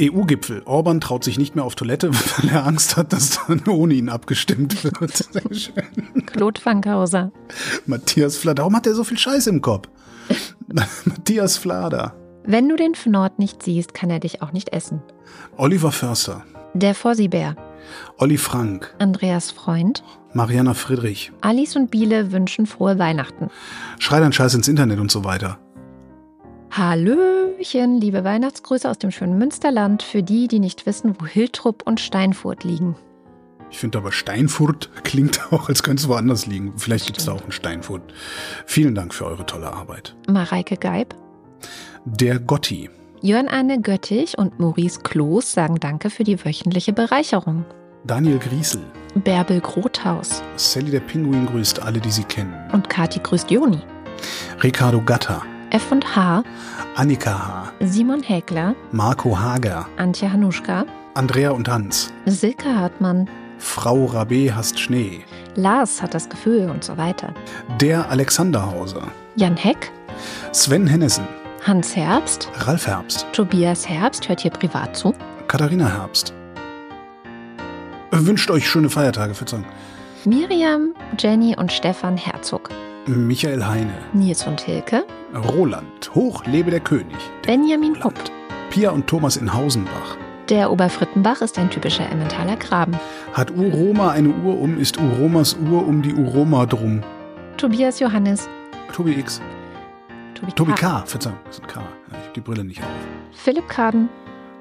EU-Gipfel. Orban traut sich nicht mehr auf Toilette, weil er Angst hat, dass dann ohne ihn abgestimmt wird. Sehr schön. Claude Fankhauser. Matthias Flader. Warum hat er so viel Scheiß im Kopf? Matthias Flader. Wenn du den Fnord nicht siehst, kann er dich auch nicht essen. Oliver Förster. Der Fossibär. Olli Frank. Andreas Freund. Mariana Friedrich. Alice und Biele wünschen frohe Weihnachten. Schrei dein Scheiß ins Internet und so weiter. Hallöchen, liebe Weihnachtsgrüße aus dem schönen Münsterland für die, die nicht wissen, wo Hiltrup und Steinfurt liegen. Ich finde aber Steinfurt klingt auch, als könnte es woanders liegen. Vielleicht gibt es da auch einen Steinfurt. Vielen Dank für eure tolle Arbeit. Mareike Geib. Der Gotti. Jörn Arne Göttich und Maurice Kloß sagen Danke für die wöchentliche Bereicherung. Daniel Griesel. Bärbel Grothaus. Sally der Pinguin grüßt alle, die sie kennen. Und Kati grüßt Joni. Ricardo Gatter. F und H. Annika H. Simon Häkler. Marco Hager. Antje Hanuschka. Andrea und Hans. Silke Hartmann. Frau Rabé hasst Schnee. Lars hat das Gefühl und so weiter. Der Alexanderhauser. Jan Heck. Sven Hennessen. Hans Herbst. Ralf Herbst. Tobias Herbst hört hier privat zu. Katharina Herbst. Wünscht euch schöne Feiertage, Verzeihung. Miriam, Jenny und Stefan Herzog. Michael Heine. Nils und Hilke. Roland. Hoch lebe der König. Der Benjamin. Roland. Pia und Thomas in Hausenbach. Der Oberfrittenbach ist ein typischer Emmentaler Graben. Hat Uroma eine Uhr um, ist Uromas Uhr um die Uroma drum. Tobias Johannes. Tobi X. Tobi, Tobi K. Verzeihung, das ist ein K. Ich habe die Brille nicht auf. Philipp Kaden.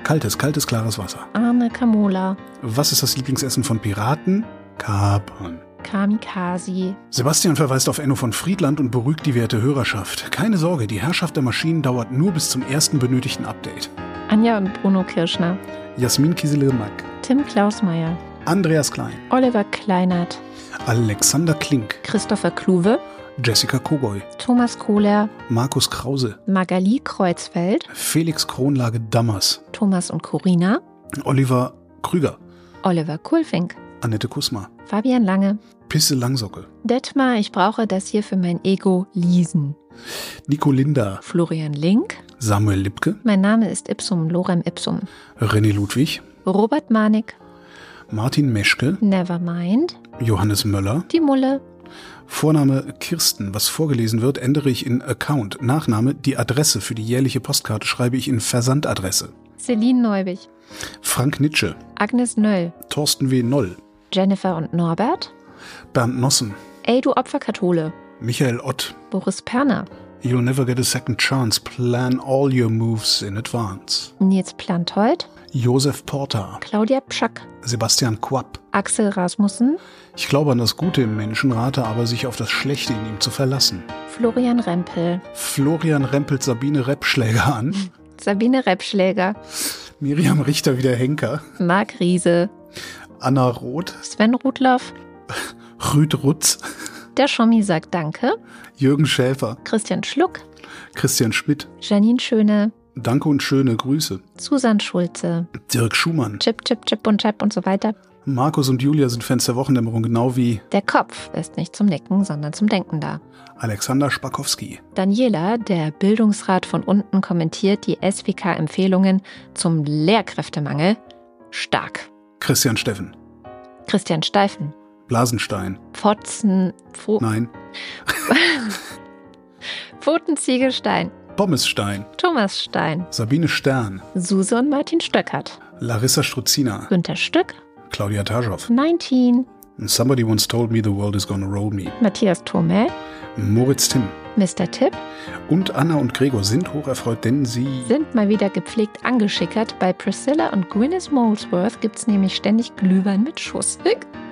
Kaltes, kaltes, klares Wasser. Arne Kamola. Was ist das Lieblingsessen von Piraten? Kapern. Kamikaze. Sebastian verweist auf Enno von Friedland und beruhigt die werte Hörerschaft. Keine Sorge, die Herrschaft der Maschinen dauert nur bis zum ersten benötigten Update. Anja und Bruno Kirschner. Jasmin Kieselirmak. Tim Klausmeier. Andreas Klein. Oliver Kleinert. Alexander Klink. Christopher Kluwe. Jessica Kogoy. Thomas Kohler. Markus Krause. Magali Kreuzfeld. Felix Kronlage Dammers. Thomas und Corina. Oliver Krüger. Oliver Kulfink. Annette Kusma. Fabian Lange. Pisse Langsocke. Detmar, ich brauche das hier für mein Ego Liesen. Nico Linda. Florian Link. Samuel Lipke. Mein Name ist Ipsum Lorem Ipsum. René Ludwig. Robert Manik. Martin Meschke. Nevermind. Johannes Möller. Die Mulle. Vorname Kirsten. Was vorgelesen wird, ändere ich in Account. Nachname, die Adresse für die jährliche Postkarte schreibe ich in Versandadresse. Celine Neubig. Frank Nitsche. Agnes Nöll. Thorsten W. Noll. Jennifer und Norbert. Bernd Nossen. Ey, du Opferkathole. Michael Ott. Boris Perner. You'll never get a second chance. Plan all your moves in advance. Nils Plantold. Josef Porter. Claudia Pschack. Sebastian Quapp. Axel Rasmussen. Ich glaube an das Gute im Menschen, rate aber, sich auf das Schlechte in ihm zu verlassen. Florian Rempel. Florian rempelt Sabine Reppschläger an. Sabine Reppschläger. Miriam Richter wieder Henker. Marc Riese. Anna Roth. Sven Rudloff. Rüd Rutz. Der Schommi sagt Danke. Jürgen Schäfer. Christian Schluck. Christian Schmidt. Janine Schöne. Danke und schöne Grüße. Susan Schulze. Dirk Schumann. Chip, Chip, Chip und Chap und so weiter. Markus und Julia sind Fans der Wochendämmerung, genau wie Der Kopf ist nicht zum Nicken, sondern zum Denken da. Alexander Spakowski. Daniela, der Bildungsrat von unten, kommentiert die SWK-Empfehlungen zum Lehrkräftemangel stark. Christian Steffen. Christian Steifen. Blasenstein. Fotzen, Pfo Nein. Pfotenziegelstein. Pommesstein. Thomas Stein. Sabine Stern. Suse und Martin Stöckert. Larissa Struzina. Günther Stück. Claudia Taschow. 19. And Somebody once told me the world is gonna roll me. Matthias Thomel. Moritz Timm. Mr. Tipp Und Anna und Gregor sind hocherfreut, denn sie sind mal wieder gepflegt angeschickert. Bei Priscilla und Gwyneth Molesworth gibt's nämlich ständig Glühwein mit Schuss.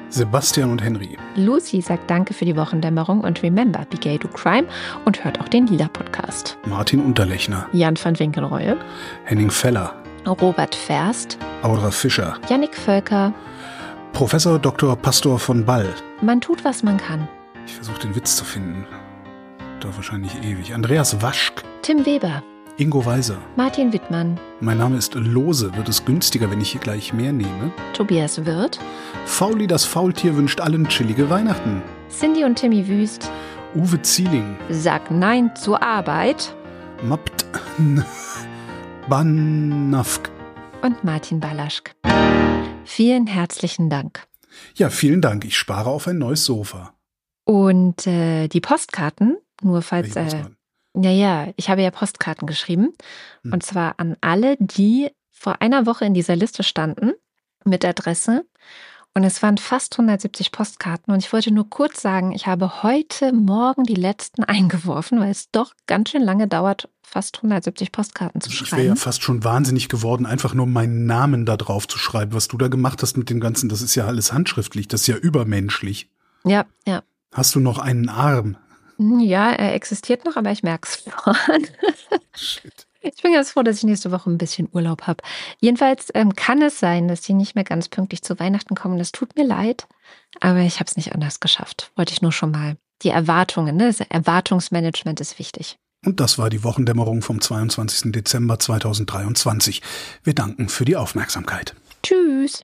Sebastian und Henry. Lucy sagt Danke für die Wochendämmerung und remember, be gay to crime und hört auch den Lila-Podcast. Martin Unterlechner. Jan van Winkelreue, Henning Feller. Robert Ferst, Audra Fischer. Yannick Völker. Professor Dr. Pastor von Ball. Man tut, was man kann. Ich versuche den Witz zu finden. Dauert wahrscheinlich ewig. Andreas Waschk. Tim Weber, Ingo Weiser. Martin Wittmann, Mein Name ist Lose. Wird es günstiger, wenn ich hier gleich mehr nehme? Tobias Wirth, Fauli das Faultier wünscht allen chillige Weihnachten. Cindy und Timmy Wüst. Uwe Zieling. Sag Nein zur Arbeit. Mapt. Banafk. und Martin Balaschk. Vielen herzlichen Dank. Ja, vielen Dank. Ich spare auf ein neues Sofa. Und äh, die Postkarten, nur falls. Äh, ja, ja, ich habe ja Postkarten geschrieben. Hm. Und zwar an alle, die vor einer Woche in dieser Liste standen mit Adresse. Und es waren fast 170 Postkarten. Und ich wollte nur kurz sagen, ich habe heute Morgen die letzten eingeworfen, weil es doch ganz schön lange dauert, fast 170 Postkarten zu schreiben. Ich wäre ja fast schon wahnsinnig geworden, einfach nur meinen Namen da drauf zu schreiben. Was du da gemacht hast mit dem Ganzen, das ist ja alles handschriftlich, das ist ja übermenschlich. Ja, ja. Hast du noch einen Arm? Ja, er existiert noch, aber ich merke es schon. Shit. Ich bin ganz froh, dass ich nächste Woche ein bisschen Urlaub habe. Jedenfalls ähm, kann es sein, dass die nicht mehr ganz pünktlich zu Weihnachten kommen. Das tut mir leid, aber ich habe es nicht anders geschafft. Wollte ich nur schon mal. Die Erwartungen, ne? das Erwartungsmanagement ist wichtig. Und das war die Wochendämmerung vom 22. Dezember 2023. Wir danken für die Aufmerksamkeit. Tschüss.